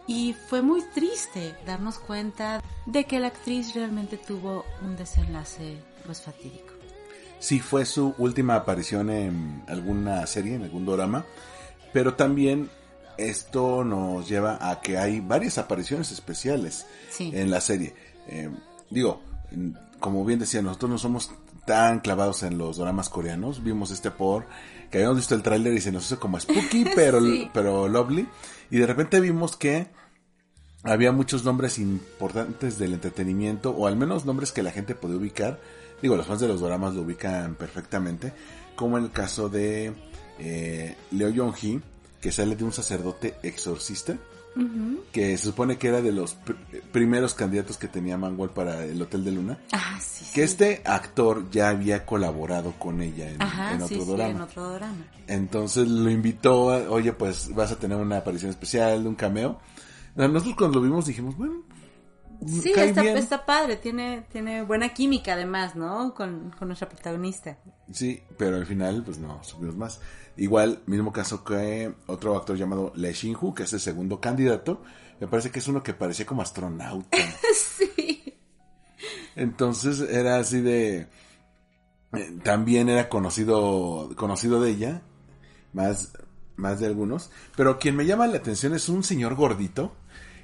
Y fue muy triste darnos cuenta de que la actriz realmente tuvo un desenlace pues fatídico. Sí, fue su última aparición en alguna serie, en algún drama, pero también esto nos lleva a que hay varias apariciones especiales Sí. en la serie. Eh, digo, como bien decía, nosotros no somos tan clavados en los dramas coreanos. Vimos este por que habíamos visto el tráiler y se nos hizo como spooky, pero, Sí. pero lovely. Y de repente vimos que había muchos nombres importantes del entretenimiento, o al menos nombres que la gente podía ubicar. Digo, los fans de los dramas lo ubican perfectamente, como en el caso de eh, Leo Yong-hee, que sale de un sacerdote exorcista, que se supone que era de los pr- primeros candidatos que tenía Manwell para el Hotel de Luna. Ah, sí. Que sí. este actor ya había colaborado con ella en, Ajá, en otro sí, drama. en otro drama. Entonces lo invitó, a, oye, pues vas a tener una aparición especial, un cameo. Nosotros cuando lo vimos dijimos, bueno, Sí, está, padre, tiene, tiene buena química además, ¿no? Con, con nuestra protagonista. Sí, pero al final, pues no, subimos más. Igual, mismo caso que otro actor llamado Lee Shin-Hu, que es el segundo candidato. Me parece que es uno que parecía como astronauta. sí. Entonces era así de... eh, También era conocido, conocido de ella, más, más de algunos. Pero quien me llama la atención es un señor gordito,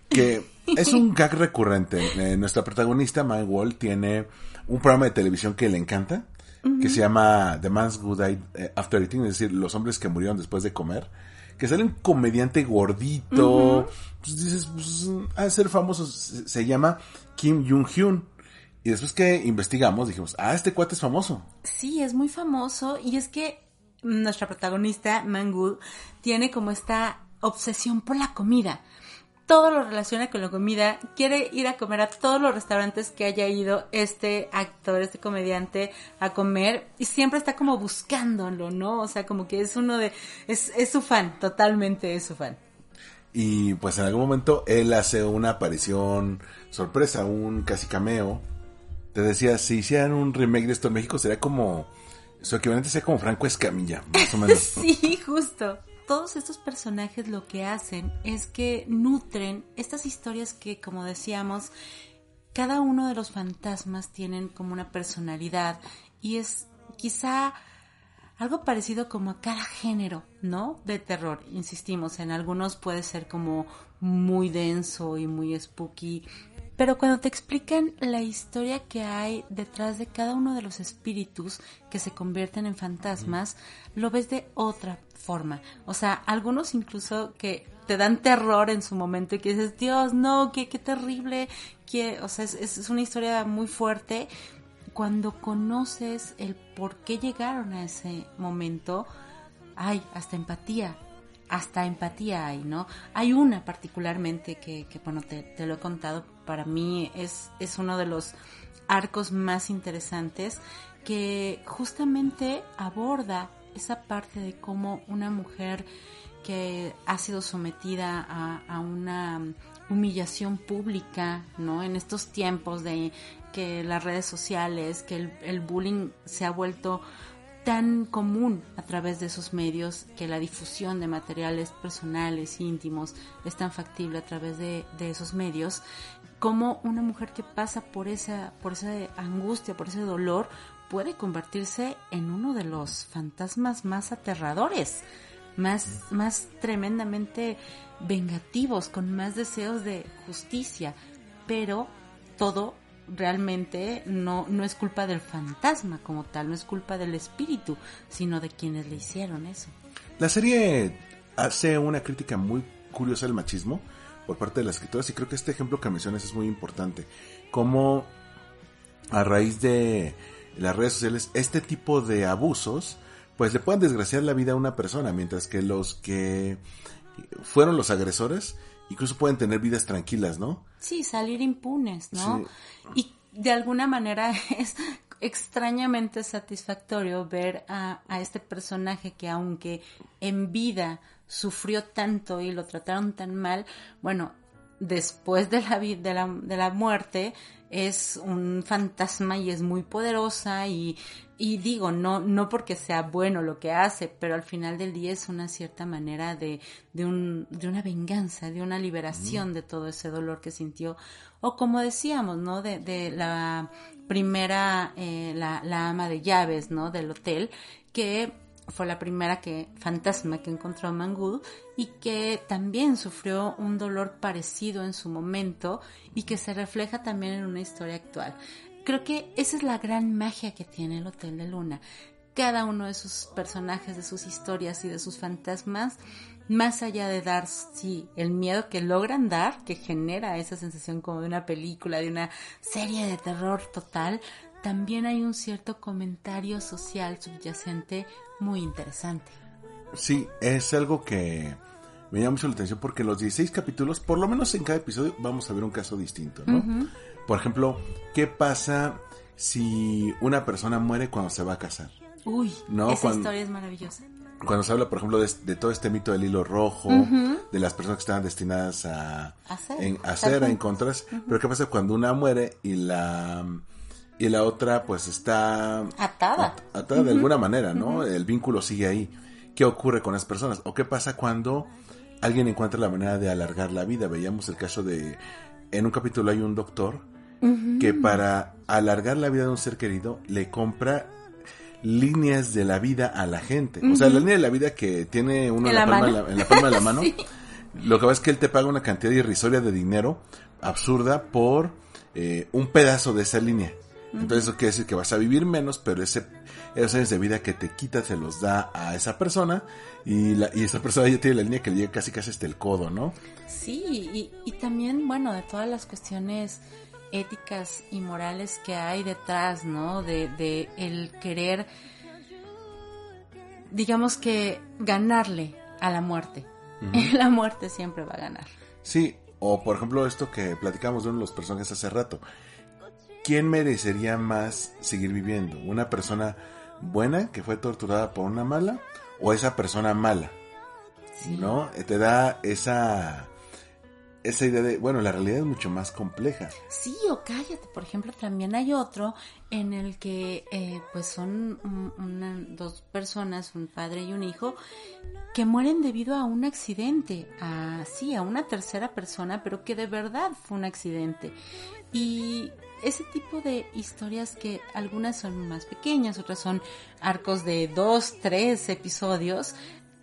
que es un gag recurrente. Eh, nuestra protagonista, Mae Wall, tiene un programa de televisión que le encanta, que se llama The Man's Good Eye eh, After Eating, es decir, los hombres que murieron después de comer. Que sale un comediante gordito. Pues dices, pues, de ser famoso. Se, se llama Kim Jong-hyun. Y después que investigamos, dijimos, ah, este cuate es famoso. Sí, es muy famoso y es que nuestra protagonista, Mangul, tiene como esta obsesión por la comida. Todo lo relaciona con la comida, quiere ir a comer a todos los restaurantes que haya ido este actor, este comediante a comer y siempre está como buscándolo, ¿no? O sea, como que es uno de, es, es su fan, totalmente es su fan. Y pues en algún momento él hace una aparición sorpresa, un casi cameo. Te decía, si hicieran un remake de esto en México sería como, su equivalente sería como Franco Escamilla, más o menos. Sí, justo. Todos estos personajes lo que hacen es que nutren estas historias que, como decíamos, cada uno de los fantasmas tienen como una personalidad y es quizá algo parecido como a cada género, ¿no? De terror. Insistimos, en algunos puede ser como muy denso y muy spooky, pero cuando te explican la historia que hay detrás de cada uno de los espíritus que se convierten en fantasmas, lo ves de otra forma. O sea, algunos incluso que te dan terror en su momento y que dices, Dios, no, qué, qué terrible, que, o sea, es, es una historia muy fuerte. Cuando conoces el por qué llegaron a ese momento, hay hasta empatía, hasta empatía hay, ¿no? Hay una particularmente que, que bueno, te, te, lo he contado, para mí es, es uno de los arcos más interesantes que justamente aborda esa parte de cómo una mujer que ha sido sometida a, una humillación pública, ¿no? En estos tiempos de que las redes sociales, que el, el bullying se ha vuelto tan común a través de esos medios que la difusión de materiales personales, íntimos, es tan factible a través de, de esos medios, como una mujer que pasa por esa, por esa angustia, por ese dolor, puede convertirse en uno de los fantasmas más aterradores, más, más tremendamente vengativos, con más deseos de justicia, pero todo realmente no, no es culpa del fantasma como tal, no es culpa del espíritu, sino de quienes le hicieron eso. La serie hace una crítica muy curiosa al machismo por parte de las escritoras y creo que este ejemplo que mencionas es muy importante. Como a raíz de las redes sociales, este tipo de abusos, pues le pueden desgraciar la vida a una persona, mientras que los que fueron los agresores incluso pueden tener vidas tranquilas, ¿no? Sí, salir impunes, ¿no? Sí. Y de alguna manera es extrañamente satisfactorio ver a, a, este personaje que aunque en vida sufrió tanto y lo trataron tan mal, bueno, después de la, de la, de la muerte es un fantasma y es muy poderosa y, y digo, no, no porque sea bueno lo que hace, pero al final del día es una cierta manera de, de, un, de una venganza, de una liberación mm. de todo ese dolor que sintió. O como decíamos, ¿no? De, de la primera, eh, la, la ama de llaves, ¿no? Del hotel, que fue la primera que fantasma que encontró Mangud y que también sufrió un dolor parecido en su momento y que se refleja también en una historia actual. Creo que esa es la gran magia que tiene el Hotel de Luna. Cada uno de sus personajes, de sus historias y de sus fantasmas, más allá de dar, sí, el miedo que logran dar, que genera esa sensación como de una película, de una serie de terror total, también hay un cierto comentario social subyacente muy interesante. Sí, es algo que me llama mucho la atención porque los 16 capítulos, por lo menos en cada episodio, vamos a ver un caso distinto, ¿no? Uh -huh. Por ejemplo, ¿qué pasa si una persona muere cuando se va a casar? Uy, ¿no? esa cuando, historia es maravillosa. Cuando se habla, por ejemplo, de, de todo este mito del hilo rojo, uh -huh. de las personas que estaban destinadas a, hacer, a, a encontrarse. Uh -huh. Pero ¿qué pasa cuando una muere y la y la otra pues está atada, atada uh -huh. de alguna manera, ¿no? Uh -huh. El vínculo sigue ahí. ¿Qué ocurre con las personas? ¿O qué pasa cuando alguien encuentra la manera de alargar la vida? Veíamos el caso de, en un capítulo hay un doctor uh -huh. que para alargar la vida de un ser querido le compra líneas de la vida a la gente. O sea, la línea de la vida que tiene uno en, la, palma, la, en la, palma, de la mano. sí. Lo que pasa es que él te paga una cantidad irrisoria de dinero absurda por eh, un pedazo de esa línea. Entonces eso quiere decir que vas a vivir menos, pero ese, esos años de vida que te quita se los da a esa persona y, la, y esa persona ya tiene la línea que le llega casi casi hasta el codo, ¿no? Sí, y, y también, bueno, de todas las cuestiones éticas y morales que hay detrás, ¿no? De, de el querer, digamos que ganarle a la muerte. Uh -huh. La muerte siempre va a ganar. Sí, o por ejemplo esto que platicamos de uno de los personajes hace rato ¿quién merecería más seguir viviendo? ¿Una persona buena que fue torturada por una mala o esa persona mala? Sí. ¿No? Te da esa esa idea de, bueno, la realidad es mucho más compleja. Sí, o cállate, por ejemplo, también hay otro en el que eh, pues son una, dos personas, un padre y un hijo, que mueren debido a un accidente, a sí, a una tercera persona, pero que de verdad fue un accidente. Y ese tipo de historias que algunas son más pequeñas, otras son arcos de dos, tres episodios,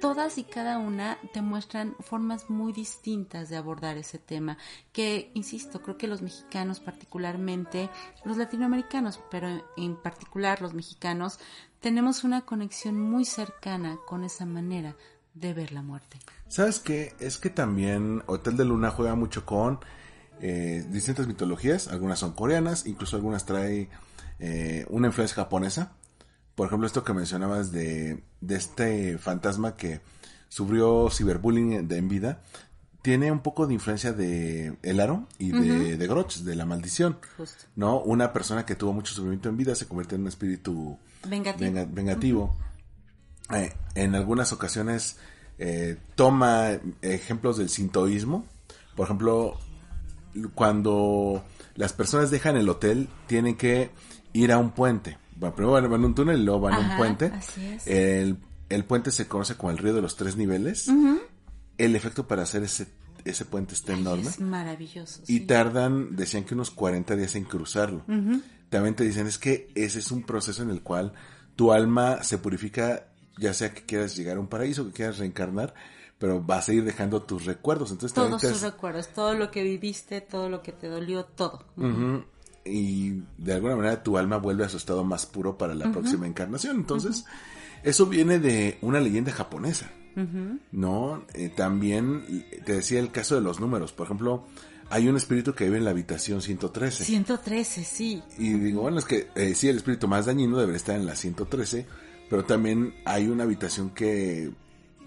todas y cada una te muestran formas muy distintas de abordar ese tema, que, insisto, creo que los mexicanos particularmente, los latinoamericanos, pero en particular los mexicanos, tenemos una conexión muy cercana con esa manera de ver la muerte. ¿Sabes qué? Es que también Hotel de Luna juega mucho con eh, distintas mitologías, algunas son coreanas, incluso algunas trae eh, una influencia japonesa. Por ejemplo, esto que mencionabas de, de este fantasma que sufrió ciberbullying de, en vida, tiene un poco de influencia de El Aro y de, de Groch, de la maldición. Justo. ¿No? Una persona que tuvo mucho sufrimiento en vida se convierte en un espíritu Vengativo. venga- vengativo. Eh, en algunas ocasiones eh, toma ejemplos del sintoísmo. Por ejemplo, cuando las personas dejan el hotel, tienen que ir a un puente. Bueno, primero van a un túnel y luego van a un puente. así es. El, el puente se conoce como el río de los tres niveles. El efecto para hacer ese, ese puente está enorme. Es maravilloso. Y sí. tardan, decían que unos 40 días en cruzarlo. También te dicen, es que ese es un proceso en el cual tu alma se purifica, ya sea que quieras llegar a un paraíso, que quieras reencarnar, pero vas a ir dejando tus recuerdos. Entonces Todos tus recuerdos, todo lo que viviste, todo lo que te dolió, todo. Y de alguna manera tu alma vuelve a su estado más puro para la próxima encarnación. Entonces, eso viene de una leyenda japonesa. ¿No? Eh, también te decía el caso de los números. Por ejemplo, hay un espíritu que vive en la habitación 113. 113, sí. Y digo, bueno, es que eh, sí, el espíritu más dañino debería estar en la 113, pero también hay una habitación que,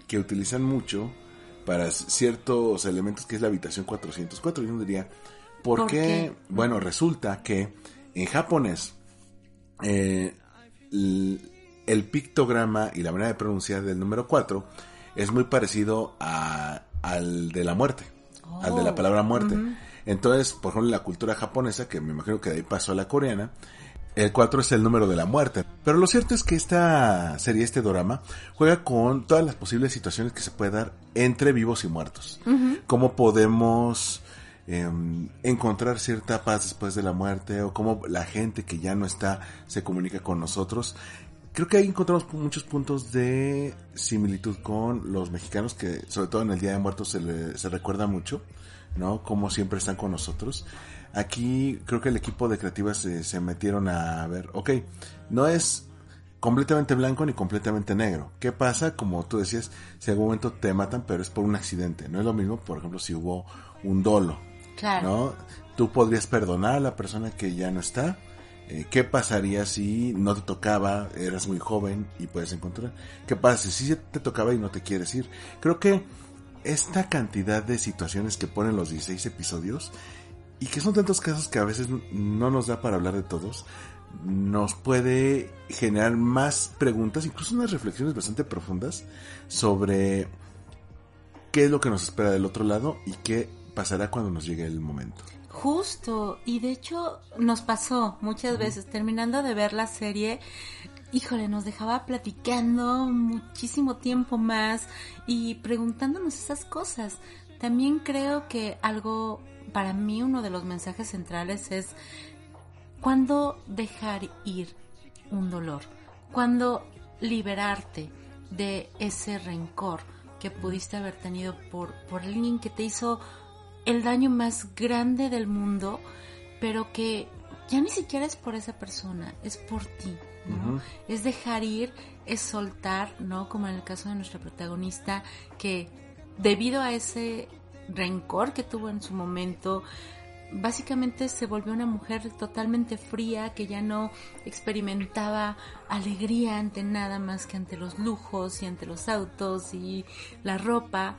que utilizan mucho para ciertos elementos, que es la habitación 404. Yo no diría, ¿por, ¿Por qué? qué? Bueno, resulta que en japonés, eh, el pictograma y la manera de pronunciar del número 4 es muy parecido a- al de la muerte, al de la Oh, palabra muerte. Entonces, por ejemplo, en la cultura japonesa, que me imagino que de ahí pasó a la coreana, el 4 es el número de la muerte. Pero lo cierto es que esta serie, este drama, juega con todas las posibles situaciones que se puede dar entre vivos y muertos. Cómo podemos em, encontrar cierta paz después de la muerte o cómo la gente que ya no está se comunica con nosotros. Creo que ahí encontramos muchos puntos de similitud con los mexicanos que sobre todo en el Día de Muertos se, le- se recuerda mucho, ¿no? Como siempre están con nosotros. Aquí creo que el equipo de creativas se, se metieron a ver, ok, no es completamente blanco ni completamente negro. ¿Qué pasa? Como tú decías, si en algún momento te matan, pero es por un accidente. No es lo mismo, por ejemplo, si hubo un dolo, Claro. ¿no? Tú podrías perdonar a la persona que ya no está. Eh, ¿Qué pasaría si no te tocaba, eras muy joven y puedes encontrar? ¿Qué pasa si sí te tocaba y no te quieres ir? Creo que esta cantidad de situaciones que ponen los 16 episodios y que son tantos casos que a veces no nos da para hablar de todos, nos puede generar más preguntas, incluso unas reflexiones bastante profundas sobre qué es lo que nos espera del otro lado y qué pasará cuando nos llegue el momento. Justo, y de hecho nos pasó muchas veces, terminando de ver la serie, híjole, nos dejaba platicando muchísimo tiempo más y preguntándonos esas cosas. También creo que algo, para mí uno de los mensajes centrales es cuándo dejar ir un dolor, cuándo liberarte de ese rencor que pudiste haber tenido por, por alguien que te hizo el daño más grande del mundo, pero que ya ni siquiera es por esa persona, es por ti, ¿no? Es dejar ir, es soltar, ¿no? Como en el caso de nuestra protagonista, que debido a ese rencor que tuvo en su momento, básicamente se volvió una mujer totalmente fría que ya no experimentaba alegría ante nada más que ante los lujos y ante los autos y la ropa.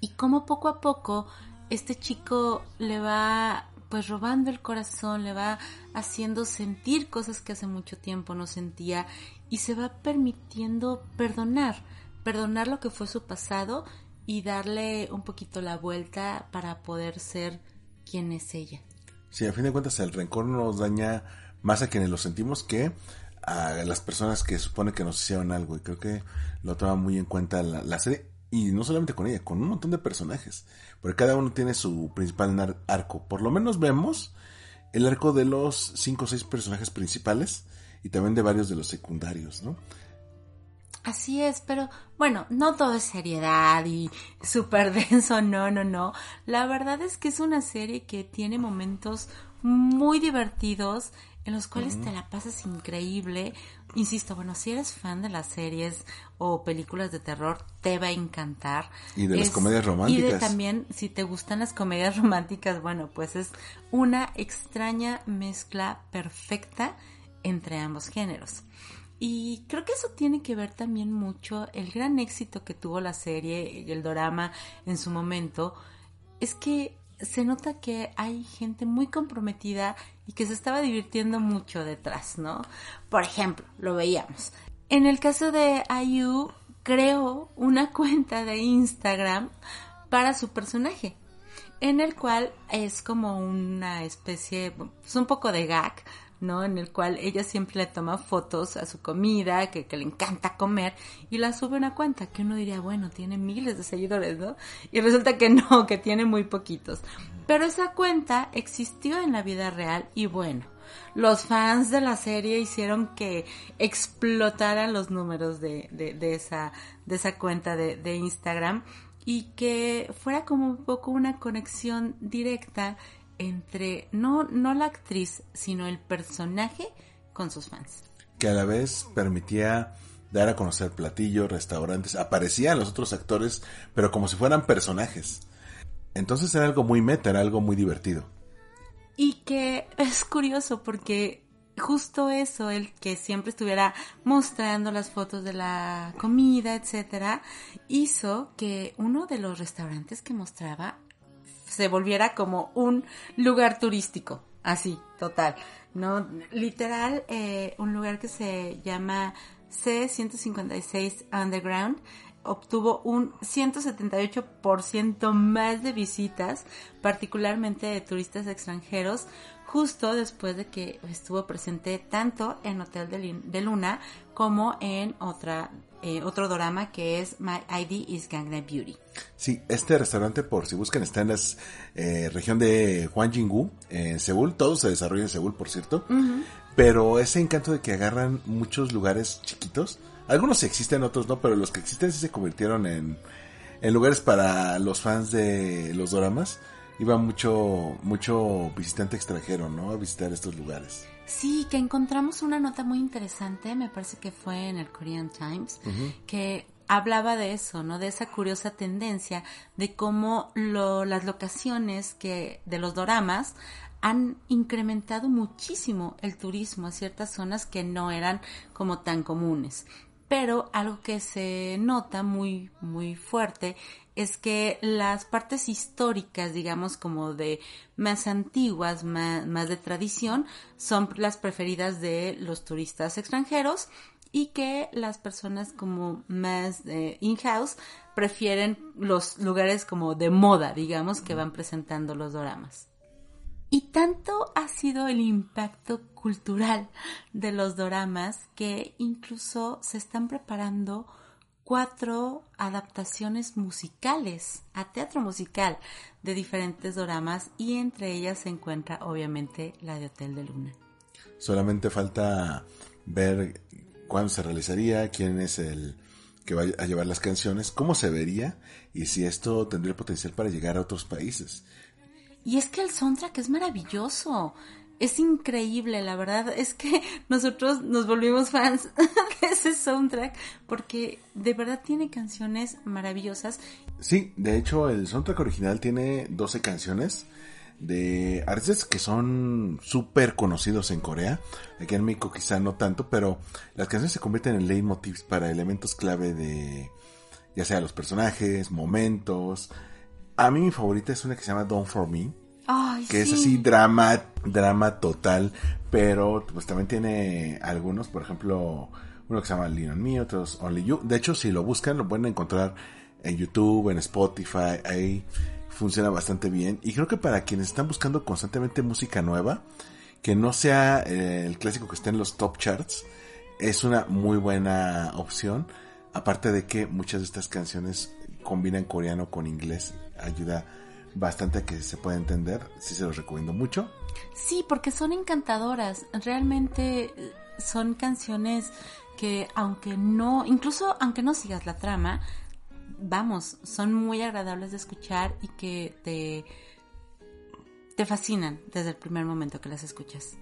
Y cómo poco a poco este chico le va pues robando el corazón, le va haciendo sentir cosas que hace mucho tiempo no sentía y se va permitiendo perdonar, perdonar lo que fue su pasado y darle un poquito la vuelta para poder ser quien es ella. Sí, a fin de cuentas el rencor nos daña más a quienes lo sentimos que a las personas que supone que nos hicieron algo y creo que lo toma muy en cuenta la, la serie y no solamente con ella, con un montón de personajes, porque cada uno tiene su principal arco. Por lo menos vemos el arco de los cinco o seis personajes principales y también de varios de los secundarios, ¿no? Así es, pero bueno, no todo es seriedad y súper denso, no, no, no. La verdad es que es una serie que tiene momentos muy divertidos en los cuales te la pasas increíble. Insisto, bueno, si eres fan de las series o películas de terror, te va a encantar. Y de las comedias románticas. Y de también, si te gustan las comedias románticas, bueno, pues es una extraña mezcla perfecta entre ambos géneros. Y creo que eso tiene que ver también mucho el gran éxito que tuvo la serie, el drama en su momento, es que se nota que hay gente muy comprometida y que se estaba divirtiendo mucho detrás, ¿no? Por ejemplo, lo veíamos. En el caso de IU, creó una cuenta de Instagram para su personaje, en el cual es como una especie, pues un poco de gag, ¿no? En el cual ella siempre le toma fotos a su comida, que, que, le encanta comer, y la sube a una cuenta, que uno diría, bueno, tiene miles de seguidores, ¿no? Y resulta que no, que tiene muy poquitos. Pero esa cuenta existió en la vida real y bueno, los fans de la serie hicieron que explotaran los números de, de, esa, de esa cuenta de, de Instagram y que fuera como un poco una conexión directa entre no, no la actriz, sino el personaje con sus fans. Que a la vez permitía dar a conocer platillos, restaurantes, aparecían los otros actores, pero como si fueran personajes. Entonces era algo muy meta, era algo muy divertido. Y que es curioso porque justo eso, el que siempre estuviera mostrando las fotos de la comida, etcétera, hizo que uno de los restaurantes que mostraba se volviera como un lugar turístico, así, total, ¿no? Literal, eh, un lugar que se llama C156 Underground obtuvo un 178% más de visitas, particularmente de turistas extranjeros, justo después de que estuvo presente tanto en Hotel de Luna como en otra eh, otro drama que es My ID is Gangnam Beauty. Sí, este restaurante, por si buscan, está en la eh, región de Hwangjingu, en Seúl. Todo se desarrolla en Seúl, por cierto. Pero ese encanto de que agarran muchos lugares chiquitos. Algunos existen, otros no, pero los que existen sí se convirtieron en, en lugares para los fans de los dramas. Iba mucho, mucho visitante extranjero, ¿no? A visitar estos lugares. Sí, que encontramos una nota muy interesante, me parece que fue en el Korean Times, que hablaba de eso, ¿no? De esa curiosa tendencia de cómo lo, las locaciones que de los doramas han incrementado muchísimo el turismo a ciertas zonas que no eran como tan comunes. Pero algo que se nota muy, muy fuerte es que las partes históricas, digamos, como de más antiguas, más, de tradición, son las preferidas de los turistas extranjeros y que las personas como más eh, in-house prefieren los lugares como de moda, digamos, que van presentando los doramas. Y tanto ha sido el impacto cultural de los doramas que incluso se están preparando cuatro adaptaciones musicales a teatro musical de diferentes dramas y entre ellas se encuentra obviamente la de Hotel de Luna. Solamente falta ver cuándo se realizaría, quién es el que va a llevar las canciones, cómo se vería y si esto tendría potencial para llegar a otros países. Y es que el soundtrack es maravilloso es increíble, la verdad. Es que nosotros nos volvimos fans de ese soundtrack porque de verdad tiene canciones maravillosas. Sí, de hecho el soundtrack original tiene 12 canciones de artistas que son súper conocidos en Corea. Aquí en México quizá no tanto, pero las canciones se convierten en leitmotivs para elementos clave de ya sea los personajes, momentos. A mí mi favorita es una que se llama Don't For Me que es así drama, drama total, pero pues también tiene algunos, por ejemplo, uno que se llama Lean on Me, otros Only You. De hecho, si lo buscan, lo pueden encontrar en YouTube, en Spotify, ahí funciona bastante bien. Y creo que para quienes están buscando constantemente música nueva, que no sea eh, el clásico que esté en los top charts, es una muy buena opción. Aparte de que muchas de estas canciones combinan coreano con inglés, ayuda bastante que se puede entender. Sí se los recomiendo mucho. Sí, porque son encantadoras. Realmente eh, son canciones que aunque no, incluso aunque no sigas la trama, vamos, son muy agradables de escuchar y que te, te fascinan desde el primer momento que las escuchas.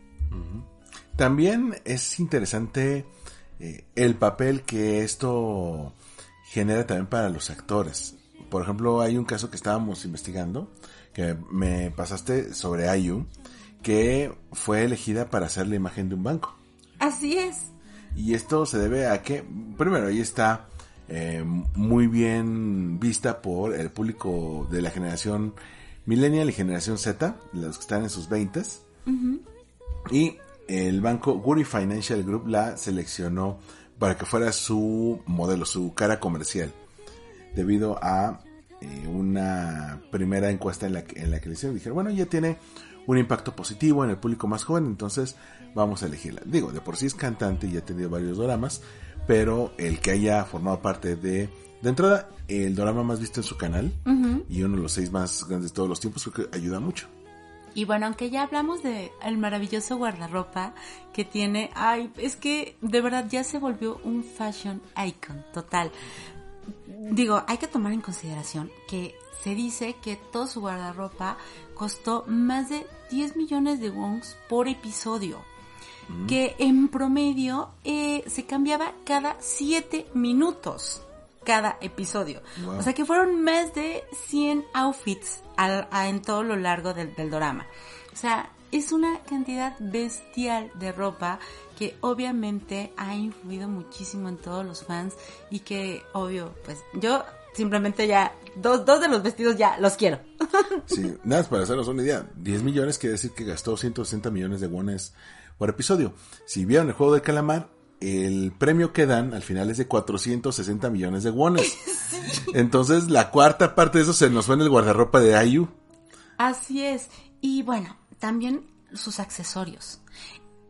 También es interesante eh, el papel que esto genera también para los actores. Por ejemplo, hay un caso que estábamos investigando, que me pasaste sobre Ayu, que fue elegida para hacer la imagen de un banco. Así es. Y esto se debe a que, primero, ahí está eh, muy bien vista por el público de la generación millennial y generación Z, los que están en sus 20 Y el banco Guri Financial Group la seleccionó para que fuera su modelo, su cara comercial, debido a eh, una primera encuesta en la, que, en la que le hicieron. Dijeron, bueno, ya tiene un impacto positivo en el público más joven, entonces vamos a elegirla. Digo, de por sí es cantante y ha tenido varios dramas, pero el que haya formado parte de, de entrada, el drama más visto en su canal y uno de los seis más grandes de todos los tiempos, creo que ayuda mucho. Y bueno, aunque ya hablamos de el maravilloso guardarropa que tiene, ay, es que de verdad ya se volvió un fashion icon total. Digo, hay que tomar en consideración que se dice que todo su guardarropa costó más de 10 millones de wons por episodio. Mm. Que en promedio eh, se cambiaba cada 7 minutos cada episodio. O sea que fueron más de 100 outfits en todo lo largo del, del dorama. O sea, es una cantidad bestial de ropa que obviamente ha influido muchísimo en todos los fans y que obvio, pues yo simplemente ya, dos, dos de los vestidos ya los quiero. Sí, nada más para hacernos una idea, 10 millones quiere decir que gastó 160 millones de wones por episodio. Si vieron el juego de calamar, el premio que dan al final es de 460 millones de wones. Entonces la cuarta parte de eso se nos fue en el guardarropa de Ayu. Así es. Y bueno, también sus accesorios.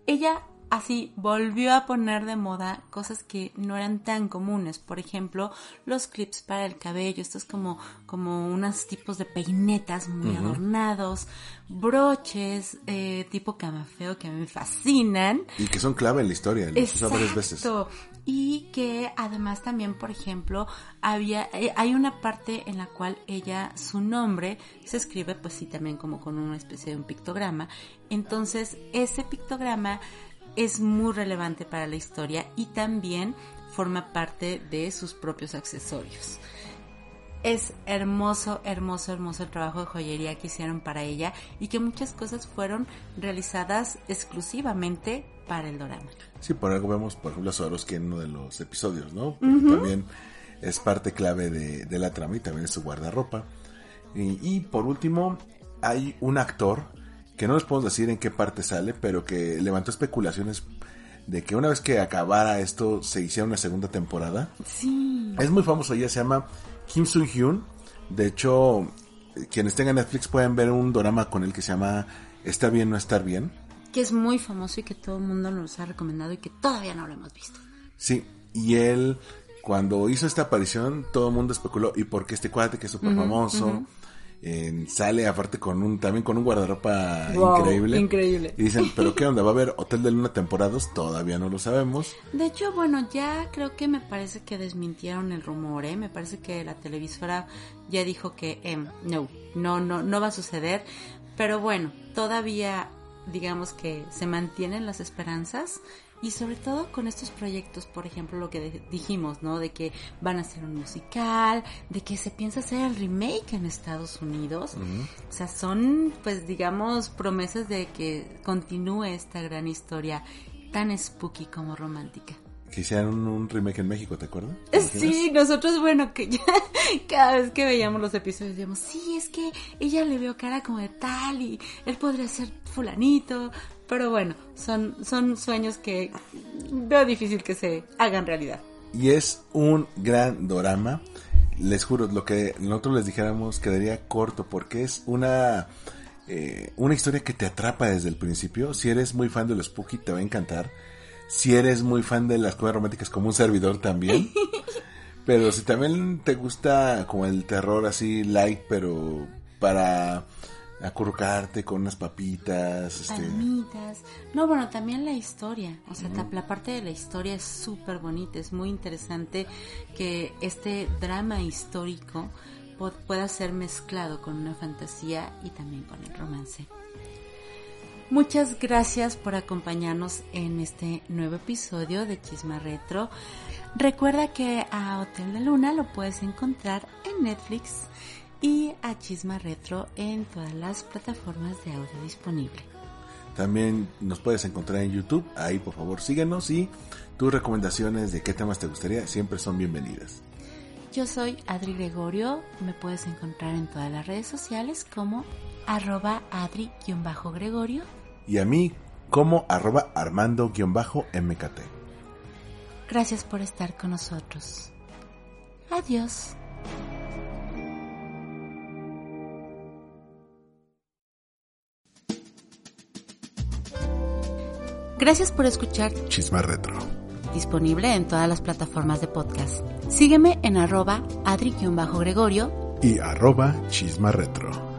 Ella Así volvió a poner de moda cosas que no eran tan comunes, por ejemplo, los clips para el cabello, estos como, como unos tipos de peinetas muy adornados, broches eh, tipo camafeo que a mí me fascinan. Y que son clave en la historia, los usa varias veces. Y que además también, por ejemplo, había, eh, hay una parte en la cual ella, su nombre se escribe pues sí también como con una especie de un pictograma. Entonces, ese pictograma es muy relevante para la historia y también forma parte de sus propios accesorios. Es hermoso, hermoso, hermoso el trabajo de joyería que hicieron para ella y que muchas cosas fueron realizadas exclusivamente para el dorama. Sí, por algo vemos, por ejemplo, a Swarovski en uno de los episodios, ¿no? También es parte clave de, la trama y también es su guardarropa. y por último, hay un actor que no les podemos decir en qué parte sale, pero que levantó especulaciones de que una vez que acabara esto se hiciera una segunda temporada. Sí. Es muy famoso, ella se llama Kim Soo Hyun. De hecho, quienes tengan Netflix pueden ver un drama con él que se llama Está bien no estar bien. Que es muy famoso y que todo el mundo nos ha recomendado y que todavía no lo hemos visto. Sí, y él cuando hizo esta aparición todo el mundo especuló y por qué este cuate que es súper famoso sale aparte con un también con un guardarropa increíble. Increíble. Y dicen, ¿pero qué onda? ¿Va a haber Hotel de Luna temporadas? Todavía no lo sabemos. De hecho, bueno, ya creo que me parece que desmintieron el rumor, ¿eh? Me parece que la televisora ya dijo que em, no, no, no, no va a suceder. Pero bueno, todavía digamos que se mantienen las esperanzas y sobre todo con estos proyectos, por ejemplo, lo que dijimos, ¿no? De que van a ser un musical, de que se piensa hacer el remake en Estados Unidos. O sea, son, pues, digamos, promesas de que continúe esta gran historia tan spooky como romántica que hicieron un remake en México, ¿te acuerdas? Sí, nosotros, bueno, que ya cada vez que veíamos los episodios decíamos, sí, es que ella le veo cara como de tal y él podría ser fulanito, pero bueno, son, son sueños que veo difícil que se hagan realidad. Y es un gran drama. Les juro, lo que nosotros les dijéramos quedaría corto porque es una, eh, una historia que te atrapa desde el principio. Si eres muy fan de los Spooky, te va a encantar si eres muy fan de las comedias románticas como un servidor también. pero si también te gusta como el terror así light, pero para acurrucarte con unas papitas, este, Palmitas. No, bueno, también la historia. O sea, la parte de la historia es súper bonita. Es muy interesante que este drama histórico pueda ser mezclado con una fantasía y también con el romance. Muchas gracias por acompañarnos en este nuevo episodio de Chisma Retro. Recuerda que a Hotel de Luna lo puedes encontrar en Netflix y a Chisma Retro en todas las plataformas de audio disponible. También nos puedes encontrar en YouTube. Ahí, por favor, síguenos y tus recomendaciones de qué temas te gustaría siempre son bienvenidas. Yo soy Adri Gregorio, me puedes encontrar en todas las redes sociales como arroba adri-gregorio. Y a mí como arroba armando-mkt. Gracias por estar con nosotros. Adiós. Gracias por escuchar Chisma Retro. disponible en todas las plataformas de podcast. Sígueme en arroba adri-gregorio Y arroba Chisma Retro.